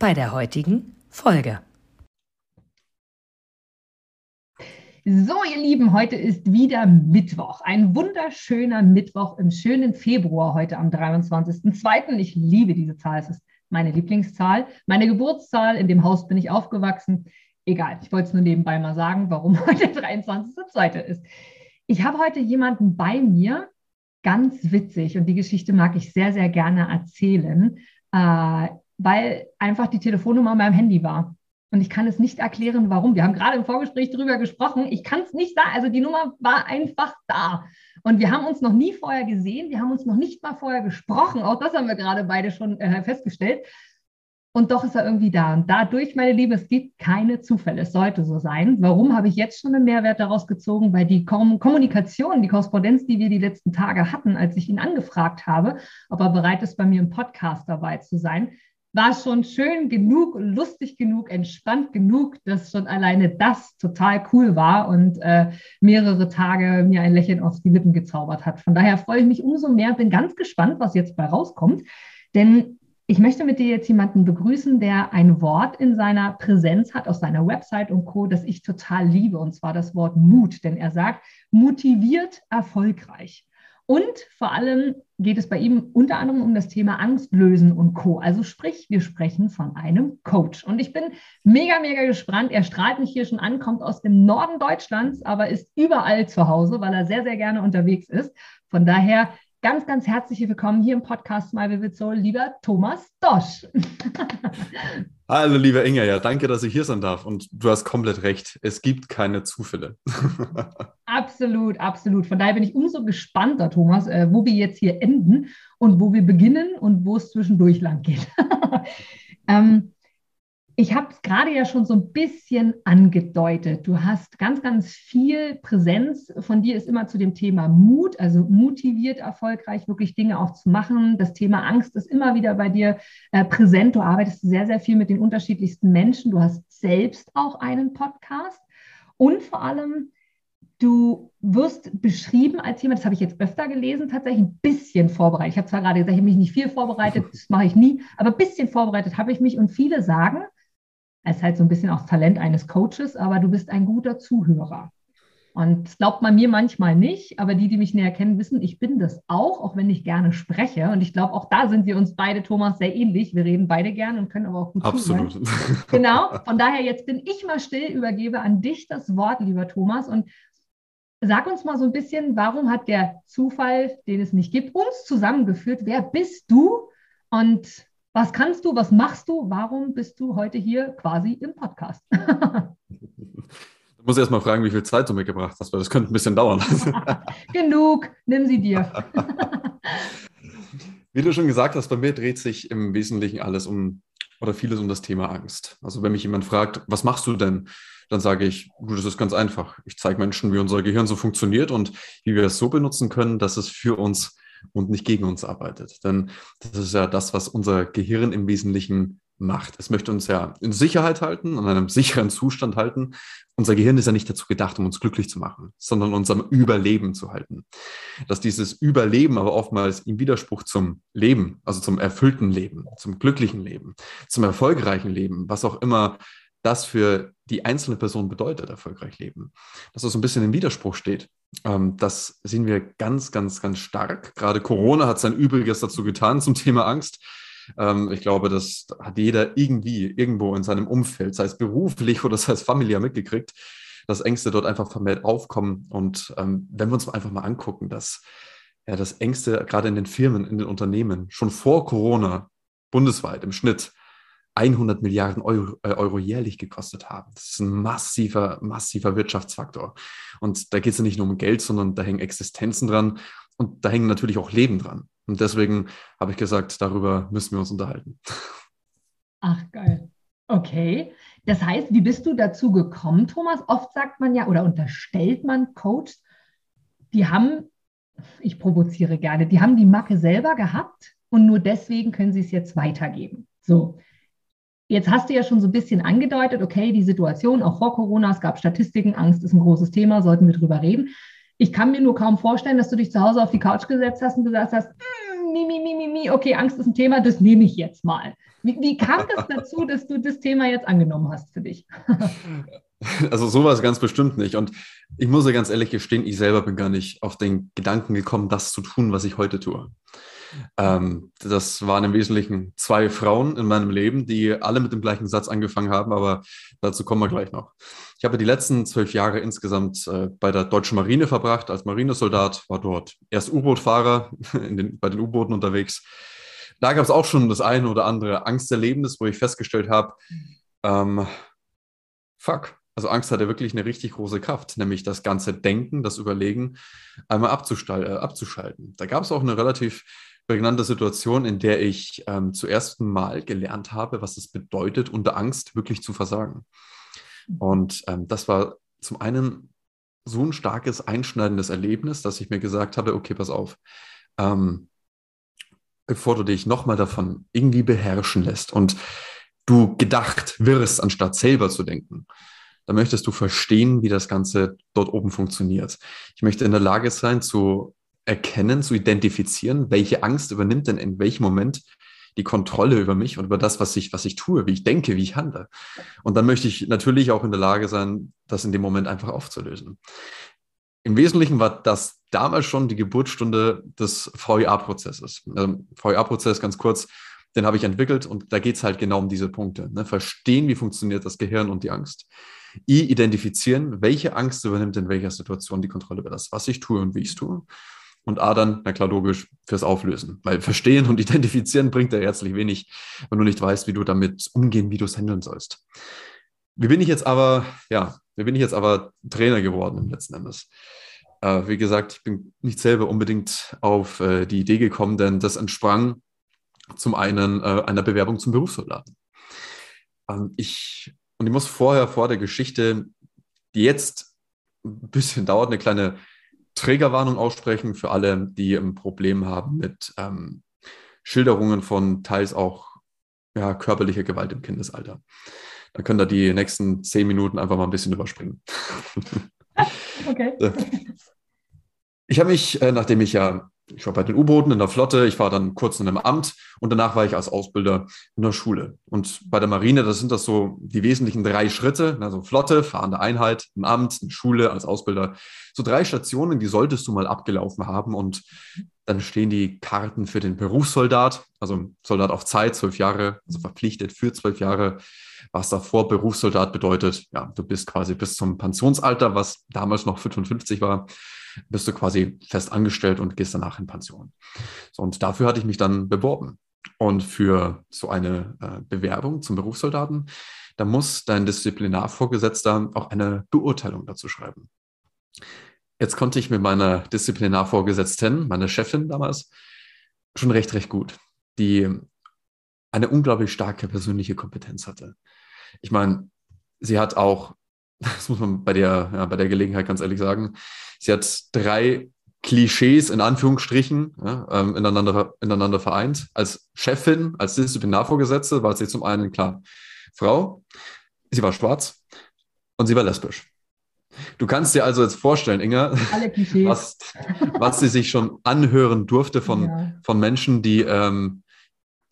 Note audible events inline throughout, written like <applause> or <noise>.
bei der heutigen Folge. So, ihr Lieben, heute ist wieder Mittwoch. Ein wunderschöner Mittwoch im schönen Februar, heute am 23.02. Ich liebe diese Zahl. Es ist meine Lieblingszahl. Meine Geburtszahl. In dem Haus bin ich aufgewachsen. Egal, ich wollte es nur nebenbei mal sagen, warum <laughs> heute der 23.02. ist. Ich habe heute jemanden bei mir, ganz witzig, und die Geschichte mag ich sehr, sehr gerne erzählen. Äh, weil einfach die Telefonnummer an meinem Handy war. Und ich kann es nicht erklären, warum. Wir haben gerade im Vorgespräch darüber gesprochen. Ich kann es nicht sagen. Also die Nummer war einfach da. Und wir haben uns noch nie vorher gesehen. Wir haben uns noch nicht mal vorher gesprochen. Auch das haben wir gerade beide schon äh, festgestellt. Und doch ist er irgendwie da. Und dadurch, meine Liebe, es gibt keine Zufälle. Es sollte so sein. Warum habe ich jetzt schon einen Mehrwert daraus gezogen? Weil die Kommunikation, die Korrespondenz, die wir die letzten Tage hatten, als ich ihn angefragt habe, ob er bereit ist, bei mir im Podcast dabei zu sein, war schon schön genug, lustig genug, entspannt genug, dass schon alleine das total cool war und äh, mehrere Tage mir ein Lächeln auf die Lippen gezaubert hat. Von daher freue ich mich umso mehr, bin ganz gespannt, was jetzt bei rauskommt, denn ich möchte mit dir jetzt jemanden begrüßen, der ein Wort in seiner Präsenz hat, aus seiner Website und Co., das ich total liebe, und zwar das Wort Mut, denn er sagt, motiviert erfolgreich. Und vor allem geht es bei ihm unter anderem um das Thema Angstlösen und Co. Also sprich, wir sprechen von einem Coach. Und ich bin mega, mega gespannt. Er strahlt mich hier schon an, kommt aus dem Norden Deutschlands, aber ist überall zu Hause, weil er sehr, sehr gerne unterwegs ist. Von daher ganz, ganz herzlich willkommen hier im Podcast My Vivid Soul, lieber Thomas Dosch. <laughs> Hallo, lieber Inga, ja, danke, dass ich hier sein darf. Und du hast komplett recht, es gibt keine Zufälle. <laughs> absolut, absolut. Von daher bin ich umso gespannter, Thomas, äh, wo wir jetzt hier enden und wo wir beginnen und wo es zwischendurch lang geht. <laughs> ähm, ich habe es gerade ja schon so ein bisschen angedeutet. Du hast ganz, ganz viel Präsenz. Von dir ist immer zu dem Thema Mut, also motiviert erfolgreich, wirklich Dinge auch zu machen. Das Thema Angst ist immer wieder bei dir äh, präsent. Du arbeitest sehr, sehr viel mit den unterschiedlichsten Menschen. Du hast selbst auch einen Podcast. Und vor allem, du wirst beschrieben als jemand, das habe ich jetzt öfter gelesen, tatsächlich ein bisschen vorbereitet. Ich habe zwar gerade gesagt, ich habe mich nicht viel vorbereitet, das mache ich nie, aber ein bisschen vorbereitet habe ich mich. Und viele sagen, ist halt so ein bisschen auch Talent eines Coaches, aber du bist ein guter Zuhörer. Und das glaubt man mir manchmal nicht, aber die, die mich näher kennen, wissen, ich bin das auch, auch wenn ich gerne spreche. Und ich glaube, auch da sind wir uns beide, Thomas, sehr ähnlich. Wir reden beide gerne und können aber auch gut Absolut. zuhören. <laughs> Genau. Von daher, jetzt bin ich mal still, übergebe an dich das Wort, lieber Thomas. Und sag uns mal so ein bisschen, warum hat der Zufall, den es nicht gibt, uns zusammengeführt? Wer bist du? Und was kannst du, was machst du? Warum bist du heute hier quasi im Podcast? <laughs> Du musst erst mal fragen, wie viel Zeit du mitgebracht hast, weil das könnte ein bisschen dauern. <laughs> Genug, nimm sie dir. <laughs> wie du schon gesagt hast, bei mir dreht sich im Wesentlichen alles um oder vieles um das Thema Angst. Also wenn mich jemand fragt, was machst du denn? Dann sage ich, du, das ist ganz einfach. Ich zeige Menschen, wie unser Gehirn so funktioniert und wie wir es so benutzen können, dass es für uns und nicht gegen uns arbeitet. Denn das ist ja das, was unser Gehirn im Wesentlichen macht. Es möchte uns ja in Sicherheit halten, in einem sicheren Zustand halten. Unser Gehirn ist ja nicht dazu gedacht, um uns glücklich zu machen, sondern uns am Überleben zu halten. Dass dieses Überleben aber oftmals im Widerspruch zum Leben, also zum erfüllten Leben, zum glücklichen Leben, zum erfolgreichen Leben, was auch immer das für die einzelne Person bedeutet, erfolgreich leben, dass das so ein bisschen im Widerspruch steht. Ähm, das sehen wir ganz, ganz, ganz stark. Gerade Corona hat sein Übriges dazu getan zum Thema Angst. Ähm, ich glaube, das hat jeder irgendwie irgendwo in seinem Umfeld, sei es beruflich oder sei es familiär mitgekriegt, dass Ängste dort einfach vermehrt aufkommen. Und ähm, wenn wir uns einfach mal angucken, dass ja, das Ängste gerade in den Firmen, in den Unternehmen schon vor Corona bundesweit im Schnitt 100 Milliarden Euro, äh, Euro, jährlich gekostet haben. Das ist ein massiver, massiver Wirtschaftsfaktor. Und da geht es ja nicht nur um Geld, sondern da hängen Existenzen dran und da hängen natürlich auch Leben dran. Und deswegen habe ich gesagt, darüber müssen wir uns unterhalten. Ach, geil. Okay. Das heißt, wie bist du dazu gekommen, Thomas? Oft sagt man ja oder unterstellt man Coaches, die haben, ich provoziere gerne, die haben die Macke selber gehabt und nur deswegen können sie es jetzt weitergeben. So. Jetzt hast du ja schon so ein bisschen angedeutet, okay, die Situation auch vor Corona, es gab Statistiken, Angst ist ein großes Thema, sollten wir drüber reden. Ich kann mir nur kaum vorstellen, dass du dich zu Hause auf die Couch gesetzt hast und gesagt hast, mm, mi, mi, mi, mi, mi, okay, Angst ist ein Thema, das nehme ich jetzt mal. Wie, wie kam das dazu, dass du das Thema jetzt angenommen hast für dich? <laughs> <laughs> Also sowas ganz bestimmt nicht. Und ich muss ja ganz ehrlich gestehen, ich selber bin gar nicht auf den Gedanken gekommen, das zu tun, was ich heute tue. Ähm, das waren im Wesentlichen zwei Frauen in meinem Leben, die alle mit dem gleichen Satz angefangen haben, aber dazu kommen wir gleich noch. Ich habe die letzten zwölf Jahre insgesamt äh, bei der Deutschen Marine verbracht als Marinesoldat, war dort erst U-Boot-Fahrer <laughs> bei den U-Booten unterwegs. Da gab es auch schon das eine oder andere Angsterlebnis, wo ich festgestellt habe, ähm, fuck, also Angst hat ja wirklich eine richtig große Kraft, nämlich das ganze Denken, das Überlegen einmal äh, abzuschalten. Da gab es auch eine relativ prägnante Situation, in der ich ähm, zum ersten Mal gelernt habe, was es bedeutet, unter Angst wirklich zu versagen. Und ähm, das war zum einen so ein starkes, einschneidendes Erlebnis, dass ich mir gesagt habe, okay, pass auf, ähm, bevor du dich nochmal davon irgendwie beherrschen lässt und du gedacht wirst, anstatt selber zu denken, dann möchtest du verstehen, wie das Ganze dort oben funktioniert. Ich möchte in der Lage sein, zu erkennen, zu identifizieren, welche Angst übernimmt denn in welchem Moment die Kontrolle über mich und über das, was ich, was ich tue, wie ich denke, wie ich handle. Und dann möchte ich natürlich auch in der Lage sein, das in dem Moment einfach aufzulösen. Im Wesentlichen war das damals schon die Geburtsstunde des VIA-Prozesses. Ähm, VIA-Prozess, ganz kurz, den habe ich entwickelt und da geht es halt genau um diese Punkte. Ne? Verstehen, wie funktioniert das Gehirn und die Angst. I, identifizieren, welche Angst übernimmt in welcher Situation die Kontrolle über das, was ich tue und wie ich es tue und A dann, na klar, logisch, fürs Auflösen. Weil verstehen und <laughs> identifizieren bringt ja herzlich wenig, wenn du nicht weißt, wie du damit umgehen, wie du es handeln sollst. Wie bin ich jetzt aber, ja, wie bin ich jetzt aber Trainer geworden im letzten Endes? Äh, wie gesagt, ich bin nicht selber unbedingt auf äh, die Idee gekommen, denn das entsprang zum einen äh, einer Bewerbung zum Berufssoldaten. Ähm, ich, und ich muss vorher vor der Geschichte, die jetzt ein bisschen dauert, eine kleine Trägerwarnung aussprechen für alle, die ein Problem haben mit ähm, Schilderungen von teils auch ja, körperlicher Gewalt im Kindesalter. Da könnt ihr die nächsten zehn Minuten einfach mal ein bisschen überspringen. <laughs> okay. <laughs> Ich habe mich, äh, nachdem ich ja ich war bei den U-Booten in der Flotte, ich war dann kurz in einem Amt und danach war ich als Ausbilder in der Schule. Und bei der Marine, das sind das so die wesentlichen drei Schritte, also Flotte, fahrende Einheit, ein Amt, eine Schule als Ausbilder. So drei Stationen, die solltest du mal abgelaufen haben und dann stehen die Karten für den Berufssoldat, also Soldat auf Zeit, zwölf Jahre, also verpflichtet für zwölf Jahre. Was davor Berufssoldat bedeutet, ja, du bist quasi bis zum Pensionsalter, was damals noch 55 war, bist du quasi fest angestellt und gehst danach in Pension. So, und dafür hatte ich mich dann beworben. Und für so eine äh, Bewerbung zum Berufssoldaten, da muss dein Disziplinarvorgesetzter auch eine Beurteilung dazu schreiben. Jetzt konnte ich mit meiner Disziplinarvorgesetzten, meiner Chefin damals, schon recht, recht gut, die eine unglaublich starke persönliche Kompetenz hatte. Ich meine, sie hat auch <laughs> das muss man bei der, ja, bei der Gelegenheit ganz ehrlich sagen. Sie hat drei Klischees in Anführungsstrichen ja, ähm, ineinander, ineinander vereint. Als Chefin, als Disziplinarvorgesetzte war sie zum einen klar Frau, sie war schwarz und sie war lesbisch. Du kannst dir also jetzt vorstellen, Inga, was, was sie sich schon anhören durfte von, ja. von Menschen, die, ähm,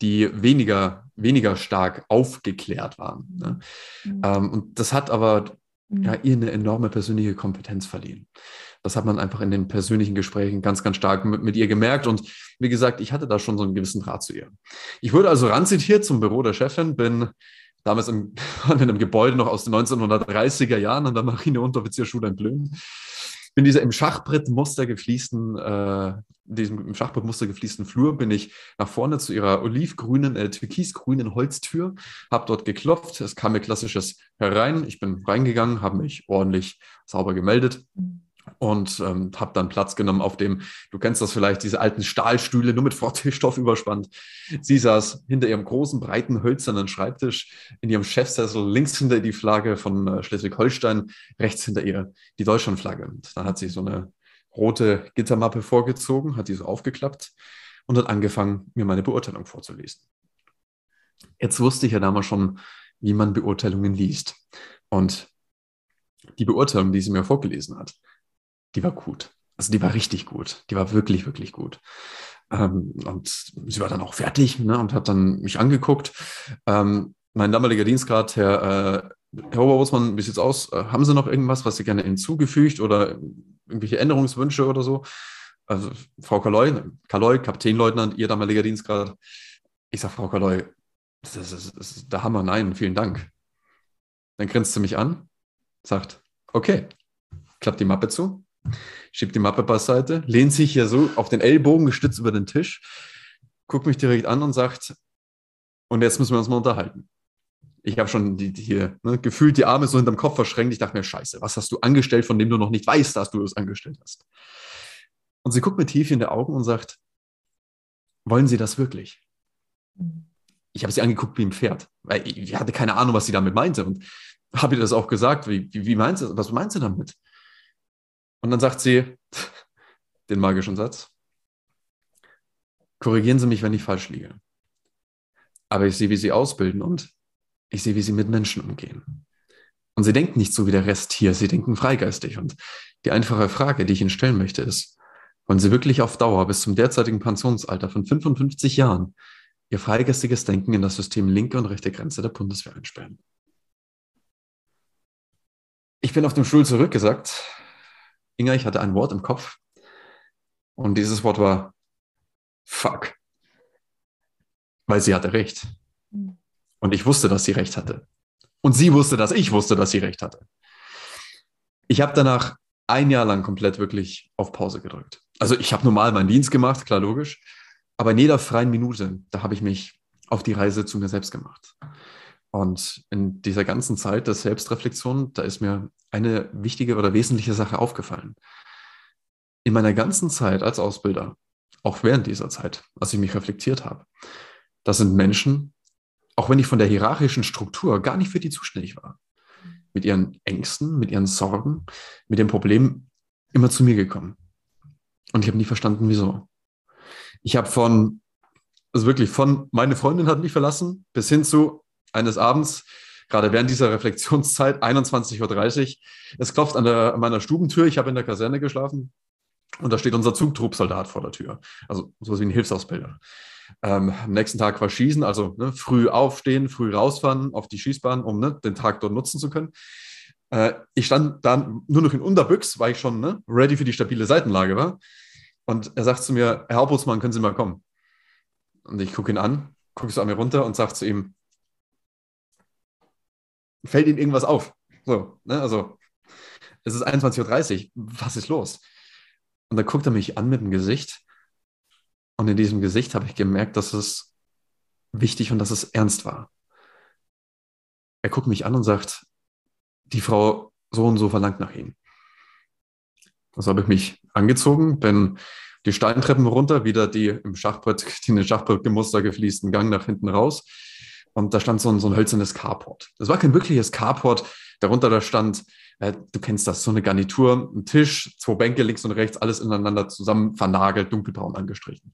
die weniger, weniger stark aufgeklärt waren. Ne? Mhm. Ähm, und das hat aber ja, mhm. ihr eine enorme persönliche Kompetenz verliehen. Das hat man einfach in den persönlichen Gesprächen ganz, ganz stark mit, mit, ihr gemerkt. Und wie gesagt, ich hatte da schon so einen gewissen Draht zu ihr. Ich wurde also ranzitiert zum Büro der Chefin, bin damals in, <laughs> in einem Gebäude noch aus den 1930er Jahren an der Marineunteroffizierschule in Blömen bin dieser im Schachbrettmuster gefließten, äh, diesem im Schachbrettmuster gefließten Flur, bin ich nach vorne zu ihrer olivgrünen, äh, türkisgrünen Holztür, habe dort geklopft. Es kam mir klassisches herein. Ich bin reingegangen, habe mich ordentlich sauber gemeldet. Und ähm, habe dann Platz genommen auf dem, du kennst das vielleicht, diese alten Stahlstühle, nur mit Vortischstoff überspannt. Sie saß hinter ihrem großen, breiten, hölzernen Schreibtisch in ihrem Chefsessel, links hinter die Flagge von äh, Schleswig-Holstein, rechts hinter ihr die Deutschlandflagge. Und dann hat sie so eine rote Gittermappe vorgezogen, hat die so aufgeklappt und hat angefangen, mir meine Beurteilung vorzulesen. Jetzt wusste ich ja damals schon, wie man Beurteilungen liest. Und die Beurteilung, die sie mir vorgelesen hat, die war gut. Also die war richtig gut. Die war wirklich, wirklich gut. Ähm, und sie war dann auch fertig ne, und hat dann mich angeguckt. Ähm, mein damaliger Dienstgrad, Herr, äh, Herr Oberwurzmann, wie sieht's aus? Äh, haben Sie noch irgendwas, was Sie gerne hinzugefügt oder irgendwelche Änderungswünsche oder so? Also Frau Kaloy, Kaloy, Kapitänleutnant, Ihr damaliger Dienstgrad. Ich sage, Frau Kaloy, das ist, das ist der Hammer, nein, vielen Dank. Dann grinst sie mich an, sagt, okay, klappt die Mappe zu, schiebt die Mappe beiseite, lehnt sich hier so auf den Ellbogen gestützt über den Tisch, guckt mich direkt an und sagt, und jetzt müssen wir uns mal unterhalten. Ich habe schon die, die hier ne, gefühlt die Arme so hinterm Kopf verschränkt. Ich dachte mir, scheiße, was hast du angestellt, von dem du noch nicht weißt, dass du es angestellt hast? Und sie guckt mir tief in die Augen und sagt, wollen Sie das wirklich? Ich habe sie angeguckt wie ein Pferd, weil ich hatte keine Ahnung, was sie damit meinte. Und habe ihr das auch gesagt, wie, wie, wie meinst du, was meinst du damit? Und dann sagt sie den magischen Satz, korrigieren Sie mich, wenn ich falsch liege. Aber ich sehe, wie Sie ausbilden und ich sehe, wie Sie mit Menschen umgehen. Und Sie denken nicht so wie der Rest hier, Sie denken freigeistig. Und die einfache Frage, die ich Ihnen stellen möchte, ist, wollen Sie wirklich auf Dauer bis zum derzeitigen Pensionsalter von 55 Jahren Ihr freigeistiges Denken in das System linke und rechte Grenze der Bundeswehr einsperren? Ich bin auf dem Stuhl zurückgesagt, Inga, ich hatte ein Wort im Kopf und dieses Wort war fuck. Weil sie hatte recht. Hm. Und ich wusste, dass sie recht hatte. Und sie wusste, dass ich wusste, dass sie recht hatte. Ich habe danach ein Jahr lang komplett wirklich auf Pause gedrückt. Also ich habe normal meinen Dienst gemacht, klar logisch, aber in jeder freien Minute, da habe ich mich auf die Reise zu mir selbst gemacht. Und in dieser ganzen Zeit der Selbstreflexion, da ist mir eine wichtige oder wesentliche Sache aufgefallen. In meiner ganzen Zeit als Ausbilder, auch während dieser Zeit, als ich mich reflektiert habe, das sind Menschen, auch wenn ich von der hierarchischen Struktur gar nicht für die zuständig war, mit ihren Ängsten, mit ihren Sorgen, mit dem Problem immer zu mir gekommen. Und ich habe nie verstanden, wieso. Ich habe von, also wirklich von, meine Freundin hat mich verlassen, bis hin zu, eines Abends, gerade während dieser Reflexionszeit, <laughs> 21.30 Uhr, es klopft an, der, an meiner Stubentür, ich habe in der Kaserne geschlafen und da steht unser Zugtruppsoldat vor der Tür, also sowas wie ein Hilfsausbilder. Ähm, am nächsten Tag war Schießen, also ne, früh aufstehen, früh rausfahren auf die Schießbahn, um ne, den Tag dort nutzen zu können. Äh, ich stand dann nur noch in Unterbüchs, weil ich schon ne, ready für die stabile Seitenlage war. Und er sagt zu mir, Herr Hauptbootsmann, können Sie mal kommen? Und ich gucke ihn an, gucke so an mir runter und sage zu ihm, fällt Ihnen irgendwas auf? So, ne? Also, es ist 21.30 Uhr, was ist los? Und dann guckt er mich an mit dem Gesicht. Und in diesem Gesicht habe ich gemerkt, dass es wichtig und dass es ernst war. Er guckt mich an und sagt, die Frau so und so verlangt nach Ihnen. Also habe ich mich angezogen, bin die Steintreppen runter, wieder die im Schachbrett, die in den Schachbrettgemuster gefließten Gang nach hinten raus und da stand so ein, so ein hölzernes Carport. Das war kein wirkliches Carport. Darunter da stand, äh, du kennst das, so eine Garnitur, ein Tisch, zwei Bänke links und rechts, alles ineinander zusammen vernagelt, dunkelbraun angestrichen.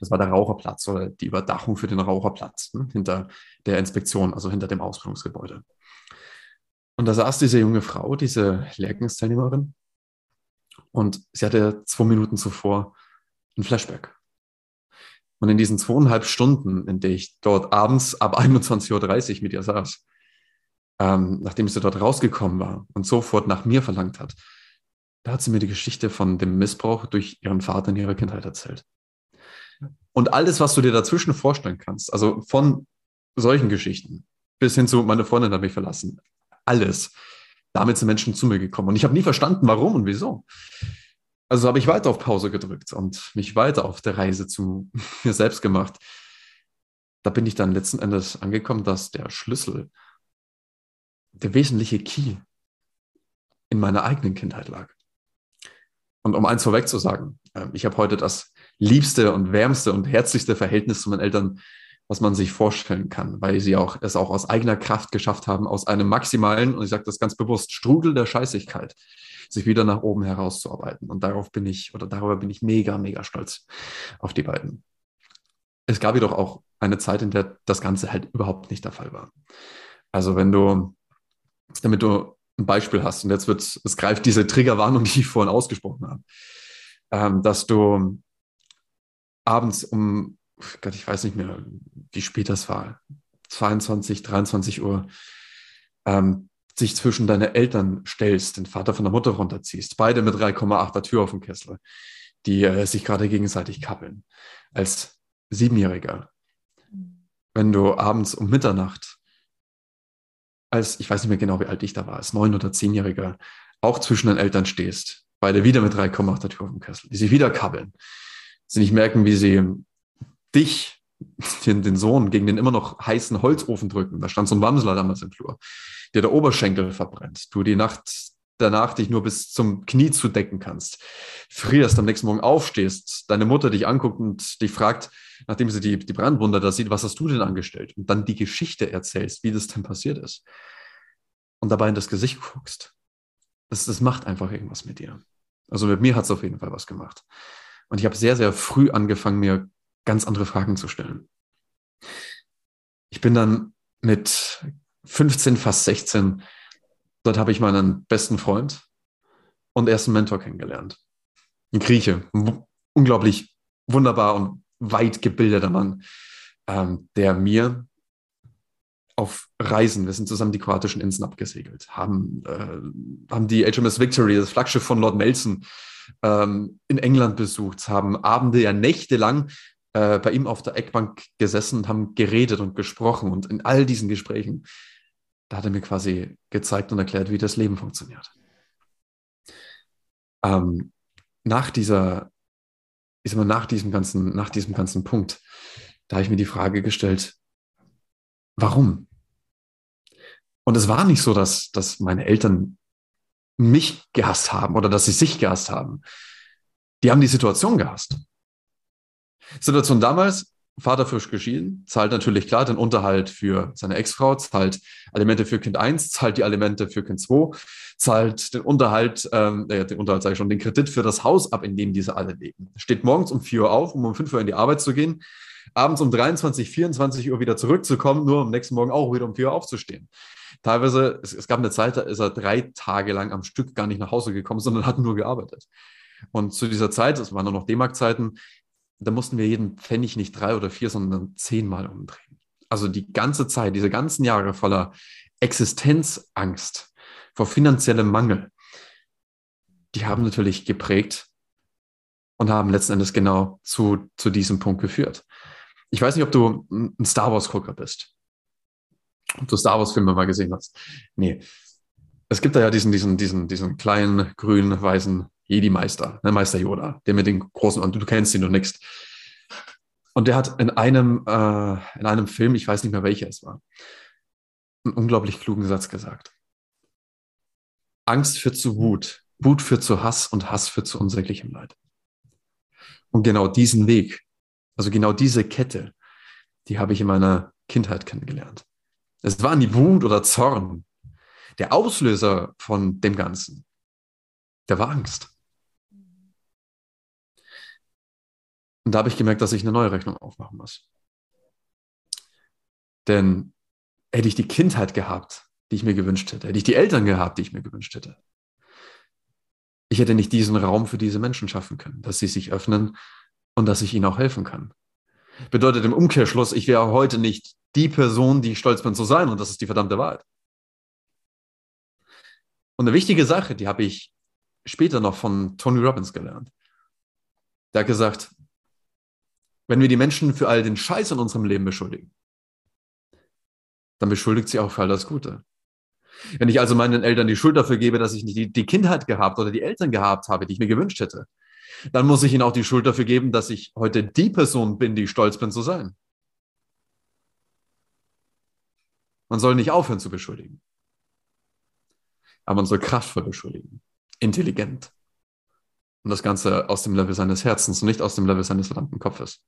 Das war der Raucherplatz oder die Überdachung für den Raucherplatz ne, hinter der Inspektion, also hinter dem Ausbildungsgebäude. Und da saß diese junge Frau, diese Lehrgangsteilnehmerin, und sie hatte zwei Minuten zuvor ein Flashback. Und in diesen zweieinhalb Stunden, in der ich dort abends ab 21.30 Uhr mit ihr saß, ähm, nachdem sie dort rausgekommen war und sofort nach mir verlangt hat, da hat sie mir die Geschichte von dem Missbrauch durch ihren Vater in ihrer Kindheit erzählt. Und alles, was du dir dazwischen vorstellen kannst, also von solchen Geschichten bis hin zu, meine Freundin hat mich verlassen, alles, damit sind Menschen zu mir gekommen. Und ich habe nie verstanden, warum und wieso. Also habe ich weiter auf Pause gedrückt und mich weiter auf der Reise zu <laughs> mir selbst gemacht. Da bin ich dann letzten Endes angekommen, dass der Schlüssel, der wesentliche Key in meiner eigenen Kindheit lag. Und um eins vorweg zu sagen, ähm, ich habe heute das liebste und wärmste und herzlichste Verhältnis zu meinen Eltern, was man sich vorstellen kann, weil sie auch es auch aus eigener Kraft geschafft haben, aus einem maximalen, und ich sage das ganz bewusst, Strudel der Scheißigkeit, sich wieder nach oben herauszuarbeiten. Und darauf bin ich, oder darüber bin ich mega, mega stolz auf die beiden. Es gab jedoch auch eine Zeit, in der das Ganze halt überhaupt nicht der Fall war. Also wenn du, damit du ein Beispiel hast, und jetzt wird, es greift diese Triggerwarnung, die ich vorhin ausgesprochen habe, ähm, dass du abends um, Gott, ich weiß nicht mehr, wie spät das war, 22, 23 Uhr, ähm, sich zwischen deine Eltern stellst, den Vater von der Mutter runterziehst, beide mit 3,8er Tür auf dem Kessel, die äh, sich gerade gegenseitig kappeln. Als Siebenjähriger, wenn du abends um Mitternacht, als ich weiß nicht mehr genau, wie alt ich da war, als Neun- oder Zehnjähriger, auch zwischen den Eltern stehst, beide wieder mit 3,8er Tür auf dem Kessel, die sich wieder kabbeln, sie nicht merken, wie sie dich, den, den Sohn, gegen den immer noch heißen Holzofen drücken. Da stand so ein Wamsler damals im Flur, der der Oberschenkel verbrennt. Du die Nacht danach dich nur bis zum Knie zudecken kannst, frierst, am nächsten Morgen aufstehst, deine Mutter dich anguckt und dich fragt, nachdem sie die, die Brandwunde da sieht, was hast du denn angestellt? Und dann die Geschichte erzählst, wie das denn passiert ist. Und dabei in das Gesicht guckst. Das, das macht einfach irgendwas mit dir. Also mit mir hat es auf jeden Fall was gemacht. Und ich habe sehr, sehr früh angefangen, mir ganz andere Fragen zu stellen. Ich bin dann mit 15, fast 16, dort habe ich meinen besten Freund und ersten Mentor kennengelernt. Ein Grieche, unglaublich wunderbar und weit gebildeter Mann, ähm, der mir auf Reisen, wir sind zusammen die kroatischen Inseln abgesegelt, haben, äh, haben die HMS Victory, das Flaggschiff von Lord Nelson, ähm, in England besucht, haben Abende, ja Nächte lang äh, bei ihm auf der Eckbank gesessen und haben geredet und gesprochen. Und in all diesen Gesprächen, da hat er mir quasi gezeigt und erklärt, wie das Leben funktioniert. Ähm, nach dieser, ich sag mal, nach diesem ganzen, nach diesem ganzen Punkt, da habe ich mir die Frage gestellt, warum? Und es war nicht so, dass, dass meine Eltern mich gehasst haben oder dass sie sich gehasst haben. Die haben die Situation gehasst. Situation damals, Vater frisch geschieden, zahlt natürlich klar den Unterhalt für seine Ex-Frau, zahlt Alimente für Kind 1, zahlt die Alimente für Kind 2, zahlt den Unterhalt, äh, den Unterhalt sage ich schon, den Kredit für das Haus ab, in dem diese alle leben. Steht morgens um 4 Uhr auf, um um 5 Uhr in die Arbeit zu gehen, abends um 23, 24 Uhr wieder zurückzukommen, nur am nächsten Morgen auch wieder um 4 Uhr aufzustehen. Teilweise, es, es gab eine Zeit, da ist er drei Tage lang am Stück gar nicht nach Hause gekommen, sondern hat nur gearbeitet. Und zu dieser Zeit, es waren nur noch D-Mark-Zeiten, da mussten wir jeden Pfennig nicht drei oder vier, sondern zehnmal umdrehen. Also die ganze Zeit, diese ganzen Jahre voller Existenzangst vor finanziellem Mangel, die haben natürlich geprägt und haben letzten Endes genau zu, zu diesem Punkt geführt. Ich weiß nicht, ob du ein Star Wars-Gucker bist. Ob du Star Wars-Filme mal gesehen hast. Nee. Es gibt da ja diesen, diesen, diesen, diesen kleinen, grünen, weißen Jedi-Meister, ne, Meister Yoda, der mit den großen, und du kennst ihn noch nichts. Und der hat in einem, äh, in einem Film, ich weiß nicht mehr welcher es war, einen unglaublich klugen Satz gesagt. Angst führt zu Wut, Wut führt zu Hass und Hass führt zu unsäglichem Leid. Und genau diesen Weg, also genau diese Kette, die habe ich in meiner Kindheit kennengelernt. Es war nie Wut oder Zorn. Der Auslöser von dem Ganzen, der war Angst. Und da habe ich gemerkt, dass ich eine neue Rechnung aufmachen muss. Denn hätte ich die Kindheit gehabt, die ich mir gewünscht hätte, hätte ich die Eltern gehabt, die ich mir gewünscht hätte, ich hätte nicht diesen Raum für diese Menschen schaffen können, dass sie sich öffnen und dass ich ihnen auch helfen kann. Bedeutet im Umkehrschluss, ich wäre heute nicht die Person, die ich stolz bin zu sein und das ist die verdammte Wahrheit. Und eine wichtige Sache, die habe ich später noch von Tony Robbins gelernt. Der hat gesagt, wenn wir die Menschen für all den Scheiß in unserem Leben beschuldigen, dann beschuldigt sie auch für all das Gute. Wenn ich also meinen Eltern die Schuld dafür gebe, dass ich nicht die, Kindheit gehabt oder die Eltern gehabt habe, die ich mir gewünscht hätte, dann muss ich ihnen auch die Schuld dafür geben, dass ich heute die Person bin, die ich stolz bin zu sein. Man soll nicht aufhören zu beschuldigen. Aber man soll kraftvoll beschuldigen. Intelligent. Und das Ganze aus dem Level seines Herzens und nicht aus dem Level seines verdammten Kopfes.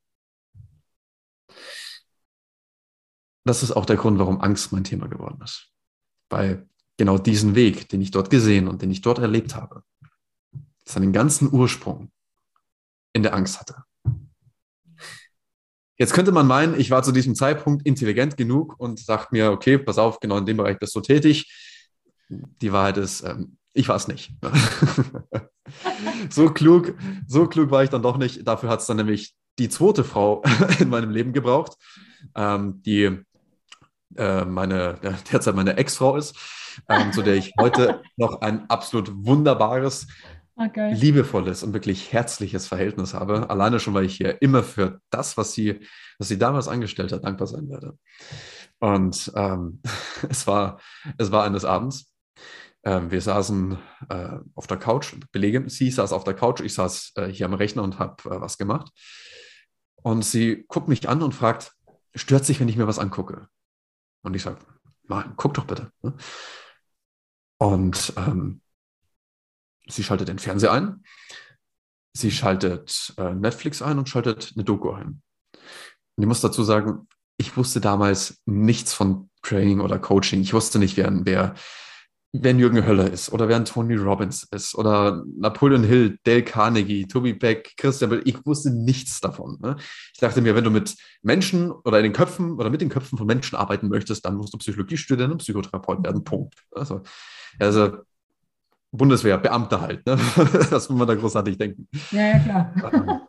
Das ist auch der Grund, warum Angst mein Thema geworden ist. Weil genau diesen Weg, den ich dort gesehen und den ich dort erlebt habe, seinen ganzen Ursprung in der Angst hatte. Jetzt könnte man meinen, ich war zu diesem Zeitpunkt intelligent genug und sagt mir, okay, pass auf, genau in dem Bereich bist du tätig. Die Wahrheit ist, ähm, ich war es nicht. <laughs> so klug, so klug war ich dann doch nicht. Dafür hat es dann nämlich die zweite Frau <laughs> in meinem Leben gebraucht, ähm, die äh, meine, derzeit meine Ex-Frau ist, ähm, zu der ich heute <laughs> noch ein absolut wunderbares, okay. Ah, liebevolles und wirklich herzliches Verhältnis habe. Alleine schon, weil ich hier immer für das, was sie, was sie damals angestellt hat, dankbar sein werde. Und ähm, es, war, es war eines Abends. Ähm, wir saßen äh, auf der Couch, belege, sie saß auf der Couch, ich saß äh, hier am Rechner und habe äh, was gemacht. Und sie guckt mich an und fragt, stört sich, wenn ich mir was angucke? Und ich sage, nein, guck doch bitte. Ne? Und ähm, sie schaltet den Fernseher ein, sie schaltet äh, Netflix ein und schaltet eine Doku ein. Und ich muss dazu sagen, ich wusste damals nichts von Training oder Coaching. Ich wusste nicht, wer, wer wer ein Jürgen Höller ist oder wer ein Tony Robbins ist oder Napoleon Hill, Dale Carnegie, Toby Beck, Christian Bell, ich wusste nichts davon. Ne? Ich dachte mir, wenn du mit Menschen oder in den Köpfen oder mit den Köpfen von Menschen arbeiten möchtest, dann musst du Psychologie studieren und Psychotherapeut werden. Punkt. Also, also Bundeswehr, Beamter halt. Ne? <laughs> das muss man da großartig denken. Ja, ja, klar. Ähm,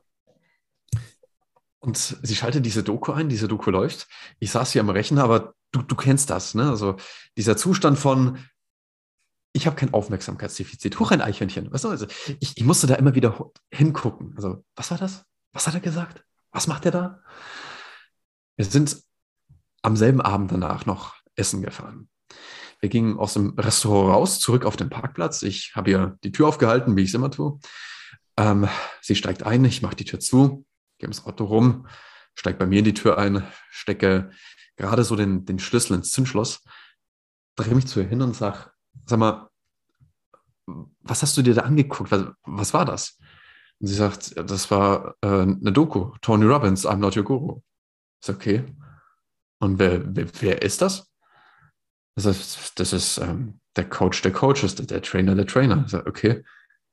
und sie schaltet diese Doku ein, diese Doku läuft. Ich saß hier am Rechner, aber du, du kennst das, ne? Also dieser Zustand von, ich habe kein Aufmerksamkeitsdefizit. Hoch ein Eichhörnchen. Weißt du, also ich, ich musste da immer wieder hingucken. Also, was war das? Was hat er gesagt? Was macht er da? Wir sind am selben Abend danach noch essen gefahren. Wir gingen aus dem Restaurant raus, zurück auf den Parkplatz. Ich habe ihr die Tür aufgehalten, wie ich es immer tue. Ähm, sie steigt ein, ich mache die Tür zu, gehe ins Auto rum, steige bei mir in die Tür ein, stecke gerade so den, den Schlüssel ins Zündschloss, drehe mich zu ihr hin und sage, sag mal, was hast du dir da angeguckt? Was, was war das? Und sie sagt, das war äh, eine Doku, Tony Robbins, I'm not your guru. Ist okay. Und wer, wer, wer ist das? Das ist, das ist ähm, der Coach der Coaches, der, der Trainer der Trainer. Ich sage, okay.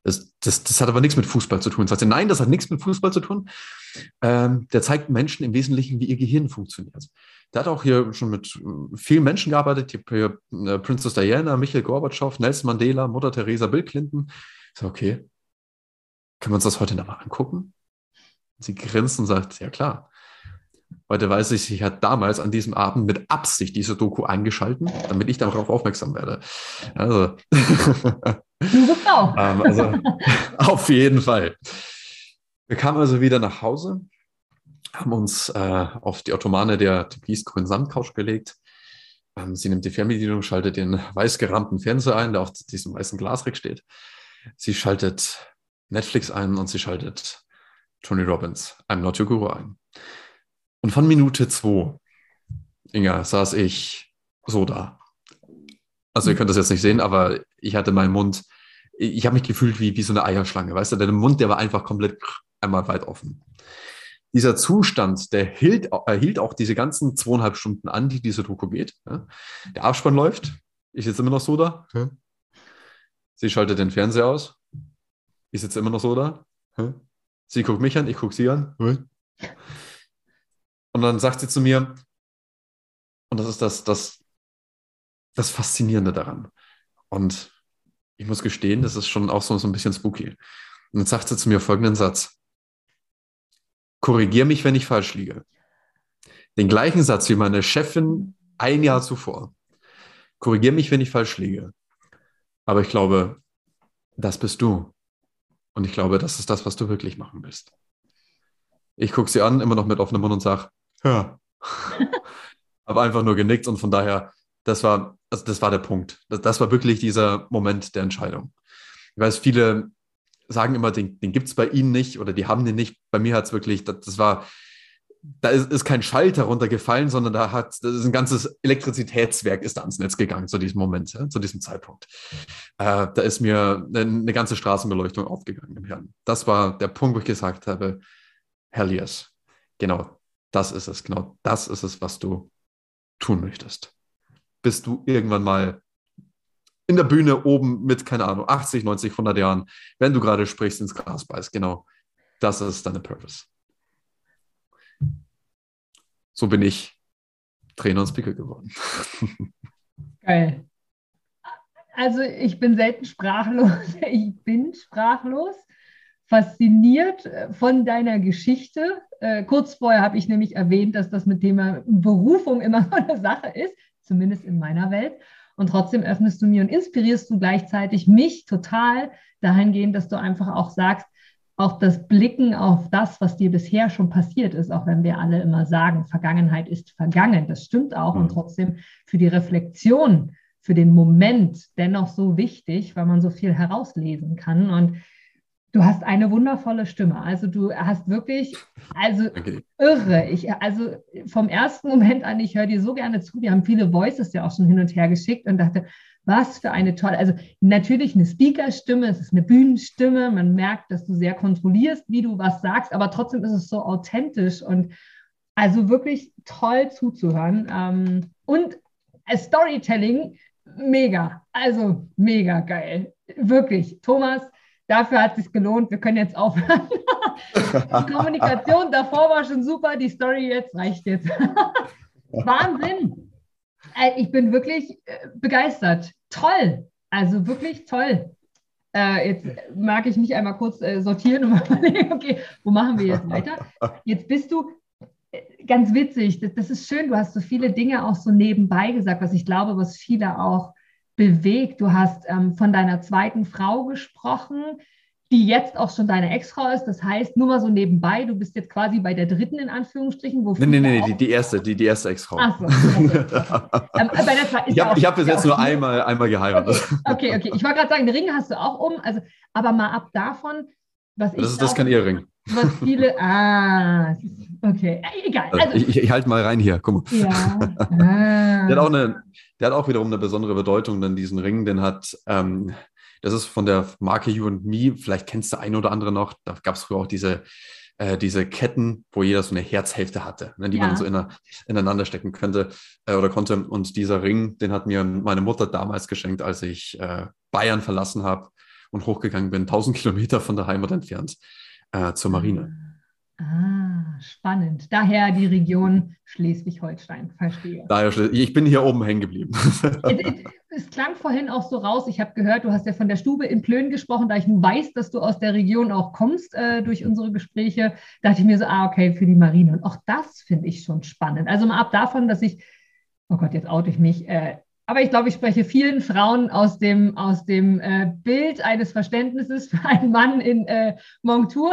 Das, das, das hat aber nichts mit Fußball zu tun. Sagt sie, nein, das hat nichts mit Fußball zu tun. Ähm, der zeigt Menschen im Wesentlichen, wie ihr Gehirn funktioniert. Der hat auch hier schon mit äh, vielen Menschen gearbeitet, hier äh, Princess Diana, Michael Gorbatschow, Nelson Mandela, Mutter Teresa, Bill Clinton. Ich so, okay, können wir uns das heute nochmal angucken? Sie grinst und sagt, ja klar. Heute weiß ich, sie hat damals an diesem Abend mit Absicht diese Doku eingeschalten, damit ich darauf aufmerksam werde. Also, Frau. <laughs> ähm, also auf jeden Fall. Wir kamen also wieder nach Hause haben uns äh, auf die Ottomane der türkis-grünen Sandcouch gelegt. Ähm, sie nimmt die Fernbedienung, schaltet den weiß gerahmten Fernseher ein, der auf diesem weißen Glasreck steht. Sie schaltet Netflix ein und sie schaltet Tony Robbins, I'm Not Your Guru ein. Und von Minute zwei, Inga, saß ich so da. Also ihr könnt das jetzt nicht sehen, aber ich hatte meinen Mund, ich habe mich gefühlt wie, wie so eine Eierschlange, weißt du, der Mund, der war einfach komplett einmal weit offen dieser Zustand, der hielt, äh, hielt auch diese ganzen zweieinhalb Stunden an, die diese Doku geht. Ja. Der Abspann läuft. Ich sitze immer noch so da. Ja. Sie schaltet den Fernseher aus. Ich sitze immer noch so da. Ja. Sie guckt mich an, ich gucke sie an. Und dann sagt sie zu mir, und das ist das, das, das Faszinierende daran. Und ich muss gestehen, das ist schon auch so, so ein bisschen spooky. Und dann sagt sie zu mir folgenden Satz. Korrigier mich, wenn ich falsch liege. Den gleichen Satz wie meine Chefin ein Jahr zuvor. Korrigier mich, wenn ich falsch liege. Aber ich glaube, das bist du. Und ich glaube, das ist das, was du wirklich machen willst. Ich gucke sie an, immer noch mit offenem Mund und sage, ja. <laughs> Habe einfach nur genickt und von daher, das war, also das war der Punkt. Das, das war wirklich dieser Moment der Entscheidung. Ich weiß, viele sagen immer, den, den gibt es bei ihnen nicht oder die haben den nicht. Bei mir hat es wirklich, das, das, war, da ist, ist, kein Schalter runtergefallen, sondern da hat, das ist ein ganzes Elektrizitätswerk ist da ans Netz gegangen zu diesem Moment, ja, zu diesem Zeitpunkt. Äh, da ist mir eine, eine, ganze Straßenbeleuchtung aufgegangen im Hirn. Das war der Punkt, wo ich gesagt habe, hell yes, genau, das ist es, genau, das ist es, was du tun möchtest. Bis du irgendwann mal in der Bühne oben mit, keine Ahnung, 80, 90, 100 Jahren, wenn du gerade sprichst, ins Gras beißt, genau, das ist deine Purpose. So bin ich Trainer und Speaker geworden. <laughs> Geil. Also ich bin selten sprachlos. <laughs> Ich bin sprachlos, fasziniert äh, von deiner Geschichte. Äh, kurz vorher habe ich nämlich erwähnt, dass das mit Thema Berufung immer <laughs> eine Sache ist, zumindest in meiner Welt. Und trotzdem öffnest du mir und inspirierst du gleichzeitig mich total dahingehend, dass du einfach auch sagst, auch das Blicken auf das, was dir bisher schon passiert ist, auch wenn wir alle immer sagen, Vergangenheit ist vergangen, das stimmt auch mhm. und trotzdem für die Reflexion, für den Moment dennoch so wichtig, weil man so viel herauslesen kann. Und du hast eine wundervolle Stimme. Also du hast wirklich, also okay. irre. Ich, also vom ersten Moment an, ich höre dir so gerne zu. Wir haben viele Voices ja auch schon hin und her geschickt und dachte, was für eine tolle, also natürlich eine Speakerstimme, es ist eine Bühnenstimme, man merkt, dass du sehr kontrollierst, wie du was sagst, aber trotzdem ist es so authentisch und also wirklich toll zuzuhören. Ähm, und Storytelling, mega, also mega geil, wirklich. Thomas, dafür hat es sich gelohnt, wir können jetzt aufhören. <laughs> die Kommunikation davor war schon super, die Story jetzt reicht jetzt. Wahnsinn. Äh, ich bin wirklich äh, begeistert. Toll. Also wirklich toll. Äh, jetzt mag ich mich einmal kurz äh, sortieren und mal <laughs> überlegen, okay, wo machen wir jetzt weiter? Jetzt bist du äh, ganz witzig. Das, das, ist schön. Du hast so viele Dinge auch so nebenbei gesagt, was ich glaube, was viele auch bewegt. Du hast ähm, von deiner zweiten Frau gesprochen, die jetzt auch schon deine Ex-Frau ist. Das heißt, nur mal so nebenbei, du bist jetzt quasi bei der dritten in Anführungsstrichen. Wo nee, nee, nee, die, die, erste, die, die erste Ex-Frau. Ach so. ähm, ich habe hab bis jetzt nur einmal, einmal geheiratet. Okay, okay. okay. Ich wollte gerade sagen, den Ring hast du auch um. Also, aber mal ab davon, was ich. Das ist das kein Ehering. Was viele. Ah, okay. Äh, egal. Also, also, ich, ich halte mal rein hier. Guck mal. Ja. <laughs> Ah. der, hat auch eine, der hat auch wiederum eine besondere Bedeutung, denn diesen Ring, den hat. Ähm, das ist von der Marke You and Me. Vielleicht kennst du ein oder andere noch. Da gab es früher auch diese, äh, diese Ketten, wo jeder so eine Herzhälfte hatte, ne, die ja. man so in, ineinander stecken könnte äh, oder konnte. Und dieser Ring, den hat mir meine Mutter damals geschenkt, als ich äh, Bayern verlassen habe und hochgegangen bin, 1000 Kilometer von der Heimat entfernt äh, zur Marine. Ah, spannend. Daher die Region Schleswig-Holstein, verstehe. Daher, ich bin hier oben hängen geblieben. es, klang vorhin auch so raus, ich habe gehört, du hast ja von der Stube in Plön gesprochen, da ich weiß, dass du aus der Region auch kommst äh, durch unsere Gespräche, dachte ich mir so, ah, okay, für die Marine. Und auch das finde ich schon spannend. Also mal ab davon, dass ich, oh Gott, jetzt oute ich mich, äh, aber ich glaube, ich spreche vielen Frauen aus dem, aus dem äh, Bild eines Verständnisses für einen Mann in äh, Montur.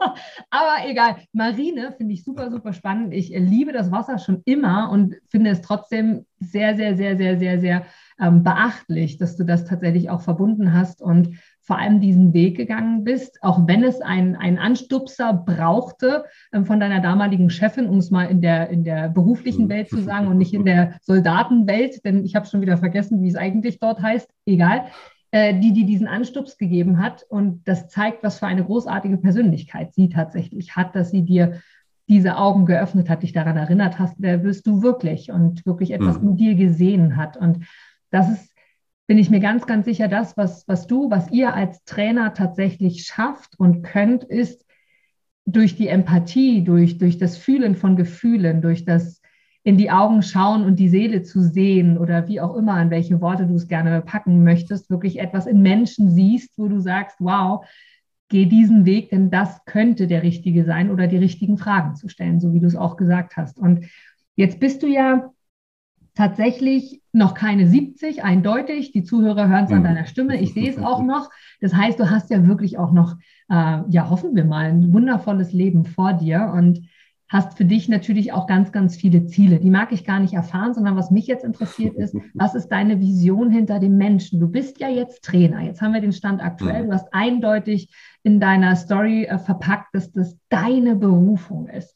<laughs> Aber egal. Marine finde ich super, super spannend. Ich äh, liebe das Wasser schon immer und finde es trotzdem sehr, sehr, sehr, sehr, sehr, sehr ähm, beachtlich, dass du das tatsächlich auch verbunden hast und vor allem diesen Weg gegangen bist, auch wenn es einen, einen Anstupser brauchte ähm, von deiner damaligen Chefin, um es mal in der, in der beruflichen mhm. Welt zu sagen und nicht in der Soldatenwelt, denn ich habe schon wieder vergessen, wie es eigentlich dort heißt, egal, äh, die, die diesen Anstups gegeben hat. Und das zeigt, was für eine großartige Persönlichkeit sie tatsächlich hat, dass sie dir diese Augen geöffnet hat, dich daran erinnert hast, wer bist du wirklich und wirklich etwas mhm. in dir gesehen hat. Und das ist bin ich mir ganz, ganz sicher, das, was, was du, was ihr als Trainer tatsächlich schafft und könnt, ist durch die Empathie, durch, durch das Fühlen von Gefühlen, durch das in die Augen schauen und die Seele zu sehen oder wie auch immer, an welche Worte du es gerne packen möchtest, wirklich etwas in Menschen siehst, wo du sagst, wow, geh diesen Weg, denn das könnte der richtige sein oder die richtigen Fragen zu stellen, so wie du es auch gesagt hast. Und jetzt bist du ja tatsächlich noch keine 70, eindeutig. Die Zuhörer hören es an mhm. deiner Stimme. Ich sehe es <laughs> auch noch. Das heißt, du hast ja wirklich auch noch, äh, ja, hoffen wir mal, ein wundervolles Leben vor dir und hast für dich natürlich auch ganz, ganz viele Ziele. Die mag ich gar nicht erfahren, sondern was mich jetzt interessiert ist, <laughs> was ist deine Vision hinter dem Menschen? Du bist ja jetzt Trainer. Jetzt haben wir den Stand aktuell. Mhm. Du hast eindeutig in deiner Story äh, verpackt, dass das deine Berufung ist.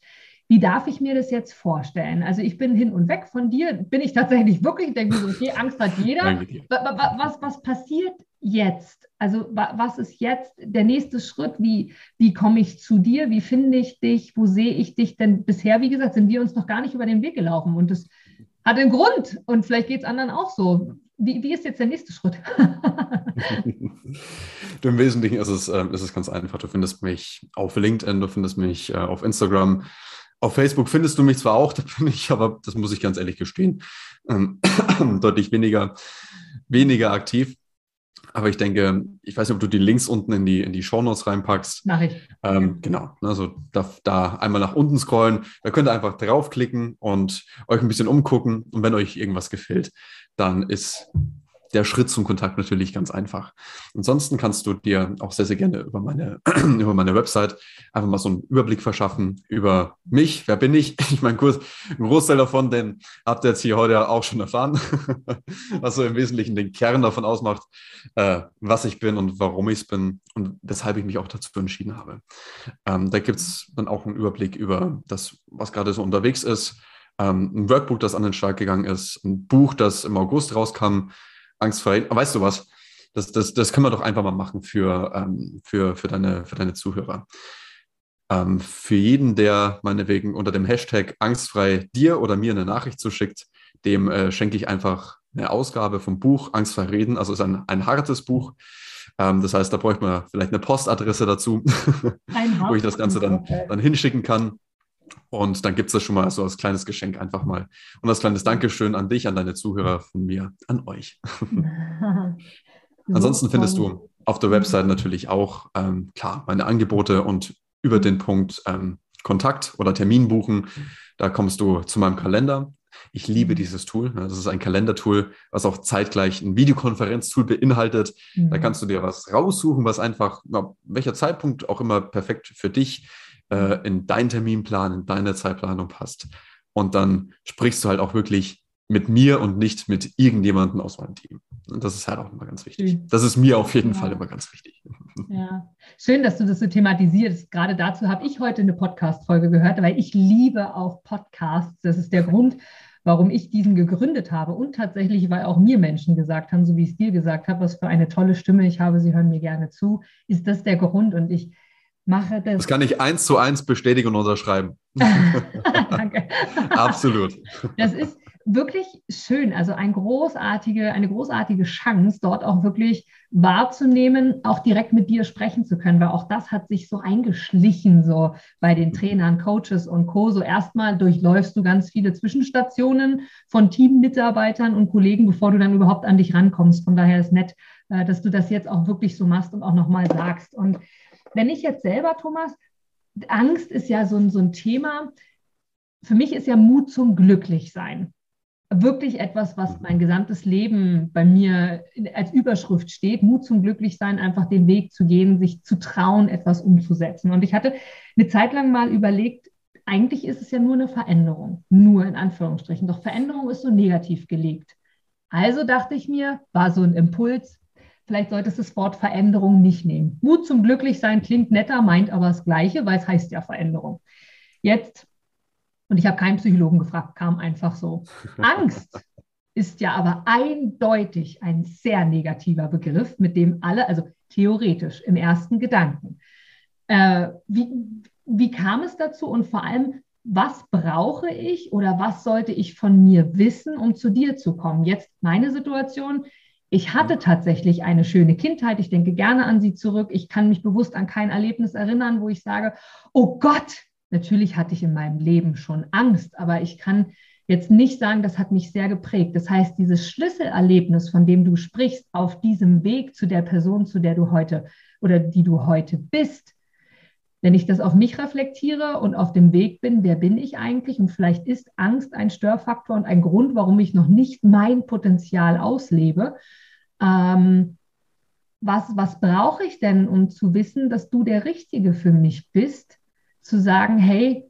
Wie darf ich mir das jetzt vorstellen? Also ich bin hin und weg von dir, bin ich tatsächlich wirklich, denke mir so, okay, Angst hat jeder. Was, was passiert jetzt? Also was ist jetzt der nächste Schritt? Wie, wie komme ich zu dir? Wie finde ich dich? Wo sehe ich dich? Denn bisher, wie gesagt, sind wir uns noch gar nicht über den Weg gelaufen und das hat einen Grund und vielleicht geht es anderen auch so. Wie, wie ist jetzt der nächste Schritt? <laughs> Im Wesentlichen ist es, äh, ist es ganz einfach. Du findest mich auf LinkedIn, du findest mich äh, auf Instagram. Auf Facebook findest du mich zwar auch, <laughs> da bin ich, aber das muss ich ganz ehrlich gestehen, ähm, <clears throat> deutlich weniger, weniger aktiv. Aber ich denke, ich weiß nicht, ob du die Links unten in die, in die Shownotes reinpackst. Mach ich. Ähm, genau. Also da, da einmal nach unten scrollen. Da könnt ihr einfach draufklicken und euch ein bisschen umgucken. Und wenn euch irgendwas gefällt, dann ist der Schritt zum Kontakt natürlich ganz einfach. Ansonsten kannst du dir auch sehr, sehr gerne über meine, <clears throat> über meine Website einfach mal so einen Überblick verschaffen über mich. Wer bin ich? <laughs> Ich meine, kurz, ein Großteil davon, den habt ihr jetzt hier heute auch schon erfahren, <laughs> was so im Wesentlichen den Kern davon ausmacht, äh, was ich bin und warum ich es bin und weshalb ich mich auch dazu entschieden habe. Ähm, da gibt es dann auch einen Überblick über das, was gerade so unterwegs ist. Ähm, ein Workbook, das an den Start gegangen ist, ein Buch, das im August rauskam, angstfrei. Weißt du was? Das, das, das können wir doch einfach mal machen für, ähm, für, für, deine, für deine Zuhörer. Ähm, für jeden, der meinetwegen unter dem Hashtag angstfrei dir oder mir eine Nachricht zuschickt, dem äh, schenke ich einfach eine Ausgabe vom Buch Angstfrei reden. Also es ist ein, ein hartes Buch. Ähm, das heißt, da bräuchte man vielleicht eine Postadresse dazu, <laughs> wo ich das Ganze dann, dann hinschicken kann. Und dann gibt es das schon mal so als kleines Geschenk einfach mal. Und als kleines Dankeschön an dich, an deine Zuhörer, von mir, an euch. <laughs> Ansonsten findest du auf der Website natürlich auch, ähm, klar, meine Angebote und über den Punkt ähm, Kontakt oder Termin buchen, da kommst du zu meinem Kalender. Ich liebe dieses Tool. Das ist ein Kalendertool, was auch zeitgleich ein Videokonferenztool beinhaltet. Mhm. Da kannst du dir was raussuchen, was einfach, welcher Zeitpunkt auch immer perfekt für dich äh, in deinen Terminplan, in deine Zeitplanung passt. Und dann sprichst du halt auch wirklich mit mir und nicht mit irgendjemandem aus meinem Team. Und das ist halt auch immer ganz wichtig. Das ist mir auf jeden ja. Fall immer ganz wichtig. <laughs> Ja, schön, dass du das so thematisierst. Gerade dazu habe ich heute eine Podcast-Folge gehört, weil ich liebe auch Podcasts. Das ist der Grund, warum ich diesen gegründet habe. Und tatsächlich, weil auch mir Menschen gesagt haben, so wie ich es dir gesagt habe, was für eine tolle Stimme ich habe, sie hören mir gerne zu, ist das der Grund. Und ich mache das. Das kann ich eins zu eins bestätigen und unterschreiben. <laughs> Danke. Absolut. Das ist wirklich schön, also eine großartige, eine großartige Chance, dort auch wirklich wahrzunehmen, auch direkt mit dir sprechen zu können, weil auch das hat sich so eingeschlichen, so bei den Trainern, Coaches und Co. So erstmal durchläufst du ganz viele Zwischenstationen von Teammitarbeitern und Kollegen, bevor du dann überhaupt an dich rankommst. Von daher ist nett, äh, dass du das jetzt auch wirklich so machst und auch nochmal sagst. Und wenn ich jetzt selber, Thomas, Angst ist ja so ein, so ein Thema. Für mich ist ja Mut zum Glücklichsein wirklich etwas, was mein gesamtes Leben bei mir als Überschrift steht. Mut zum Glücklichsein, einfach den Weg zu gehen, sich zu trauen, etwas umzusetzen. Und ich hatte eine Zeit lang mal überlegt, eigentlich ist es ja nur eine Veränderung, nur in Anführungsstrichen. Doch Veränderung ist so negativ gelegt. Also dachte ich mir, war so ein Impuls, Vielleicht solltest du das Wort Veränderung nicht nehmen. Mut zum Glücklichsein klingt netter, meint aber das Gleiche, weil es heißt ja Veränderung. Jetzt, und ich habe keinen Psychologen gefragt, kam einfach so. <laughs> Angst ist ja aber eindeutig ein sehr negativer Begriff, mit dem alle, also theoretisch im ersten Gedanken. Äh, wie, wie kam es dazu und vor allem, was brauche ich oder was sollte ich von mir wissen, um zu dir zu kommen? Jetzt meine Situation. Ich hatte tatsächlich eine schöne Kindheit. Ich denke gerne an sie zurück. Ich kann mich bewusst an kein Erlebnis erinnern, wo ich sage, oh Gott, natürlich hatte ich in meinem Leben schon Angst, aber ich kann jetzt nicht sagen, das hat mich sehr geprägt. Das heißt, dieses Schlüsselerlebnis, von dem du sprichst, auf diesem Weg zu der Person, zu der du heute oder die du heute bist, wenn ich das auf mich reflektiere und auf dem Weg bin, wer bin ich eigentlich? Und vielleicht ist Angst ein Störfaktor und ein Grund, warum ich noch nicht mein Potenzial auslebe ähm, was, was brauche ich denn, um zu wissen, dass du der Richtige für mich bist, zu sagen, hey,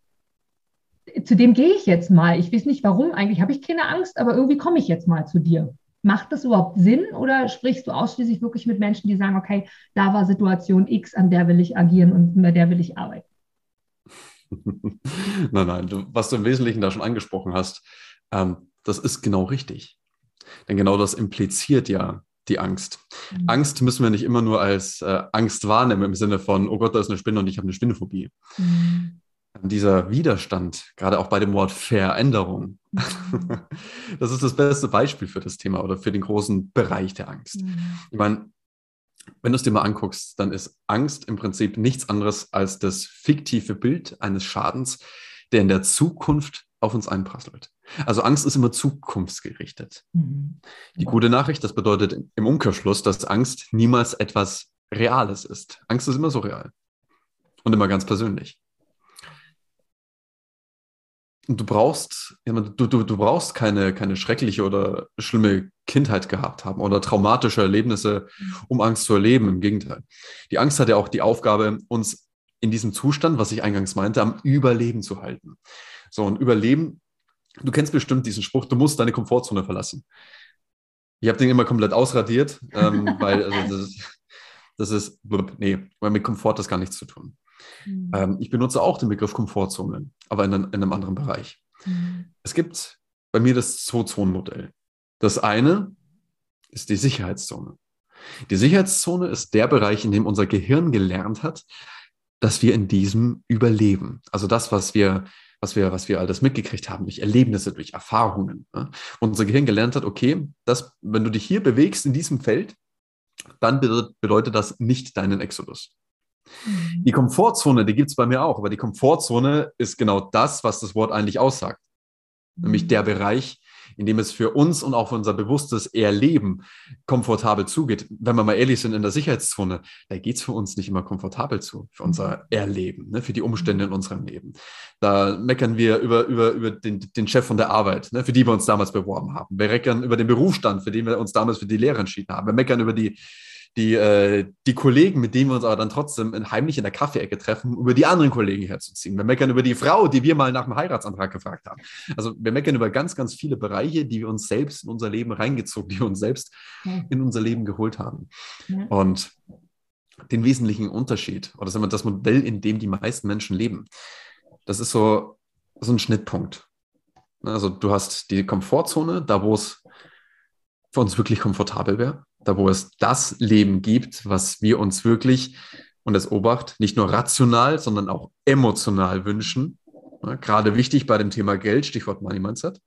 zu dem gehe ich jetzt mal. Ich weiß nicht warum, eigentlich habe ich keine Angst, aber irgendwie komme ich jetzt mal zu dir. Macht das überhaupt Sinn oder sprichst du ausschließlich wirklich mit Menschen, die sagen, okay, da war Situation X, an der will ich agieren und bei der will ich arbeiten? <laughs> nein, nein, du, was du im Wesentlichen da schon angesprochen hast, ähm, das ist genau richtig. Denn genau das impliziert ja die Angst. Mhm. Angst müssen wir nicht immer nur als äh, Angst wahrnehmen im Sinne von, oh Gott, da ist eine Spinne und ich habe eine Spinnenphobie. Mhm. Dieser Widerstand, gerade auch bei dem Wort Veränderung, mhm. <laughs> das ist das beste Beispiel für das Thema oder für den großen Bereich der Angst. Mhm. Ich meine, wenn du es dir mal anguckst, dann ist Angst im Prinzip nichts anderes als das fiktive Bild eines Schadens, der in der Zukunft auf uns einprasselt. Also Angst ist immer zukunftsgerichtet. Mhm. Die gute Nachricht, das bedeutet im Umkehrschluss, dass Angst niemals etwas Reales ist. Angst ist immer so real und immer ganz persönlich. Und du brauchst, du, du, du brauchst keine, keine schreckliche oder schlimme Kindheit gehabt haben oder traumatische Erlebnisse, mhm. um Angst zu erleben. Im Gegenteil. Die Angst hat ja auch die Aufgabe, uns in diesem Zustand, was ich eingangs meinte, am Überleben zu halten. So, ein Überleben, du kennst bestimmt diesen Spruch, du musst deine Komfortzone verlassen. Ich habe den immer komplett ausradiert, ähm, <laughs> weil also das, ist, das ist, nee, weil mit Komfort das gar nichts zu tun. Mhm. Ähm, ich benutze auch den Begriff Komfortzone, aber in, in einem anderen Bereich. Mhm. Es gibt bei mir das Zwei-Zonen-Modell. Das eine ist die Sicherheitszone. Die Sicherheitszone ist der Bereich, in dem unser Gehirn gelernt hat, dass wir in diesem überleben. Also das, was wir was wir, was wir alles mitgekriegt haben, durch Erlebnisse, durch Erfahrungen. Ne? Und unser Gehirn gelernt hat, okay, das, wenn du dich hier bewegst in diesem Feld, dann bedeutet das nicht deinen Exodus. Mhm. Die Komfortzone, die gibt es bei mir auch, aber die Komfortzone ist genau das, was das Wort eigentlich aussagt. Nämlich der Bereich, in dem es für uns und auch für unser bewusstes Erleben komfortabel zugeht. Wenn wir mal ehrlich sind, in der Sicherheitszone, da geht es für uns nicht immer komfortabel zu, für unser mhm. Erleben, ne, für die Umstände in unserem Leben. Da meckern wir über, über, über den, den Chef von der Arbeit, ne, für die wir uns damals beworben haben. Wir meckern über den Berufsstand, für den wir uns damals für die Lehre entschieden haben. Wir meckern über die die, äh, die Kollegen, mit denen wir uns aber dann trotzdem heimlich in der Kaffeeecke treffen, über die anderen Kollegen herzuziehen. Wir meckern über die Frau, die wir mal nach dem Heiratsantrag gefragt haben. Also wir meckern über ganz, ganz viele Bereiche, die wir uns selbst in unser Leben reingezogen, die wir uns selbst in unser Leben geholt haben. Ja. Und den wesentlichen Unterschied, oder sagen wir das Modell, in dem die meisten Menschen leben, das ist so, so ein Schnittpunkt. Also du hast die Komfortzone, da wo es für uns wirklich komfortabel wäre da wo es das Leben gibt, was wir uns wirklich, und das Obacht, nicht nur rational, sondern auch emotional wünschen. Ja, gerade wichtig bei dem Thema Geld, Stichwort Money Mindset.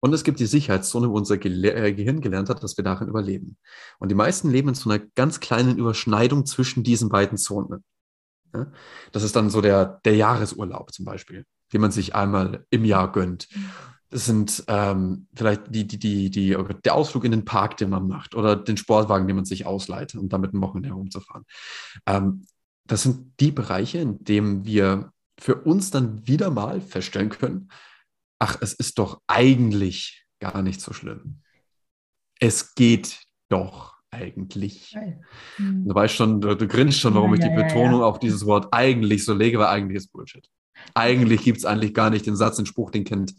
Und es gibt die Sicherheitszone, wo unser Ge äh, Gehirn gelernt hat, dass wir darin überleben. Und die meisten leben in so einer ganz kleinen Überschneidung zwischen diesen beiden Zonen. Ja, das ist dann so der, der Jahresurlaub zum Beispiel, den man sich einmal im Jahr gönnt. Das sind ähm, vielleicht die, die, die, die, der Ausflug in den Park, den man macht, oder den Sportwagen, den man sich ausleiht, um damit ein Wochenende herumzufahren. Ähm, das sind die Bereiche, in denen wir für uns dann wieder mal feststellen können, ach, es ist doch eigentlich gar nicht so schlimm. Es geht doch eigentlich. Mhm. Du weißt schon, du, du grinst schon, warum ja, ich die ja, Betonung ja, auf dieses Wort eigentlich so lege, weil eigentlich ist Bullshit. Eigentlich gibt es eigentlich gar nicht den Satz, den Spruch, den kennt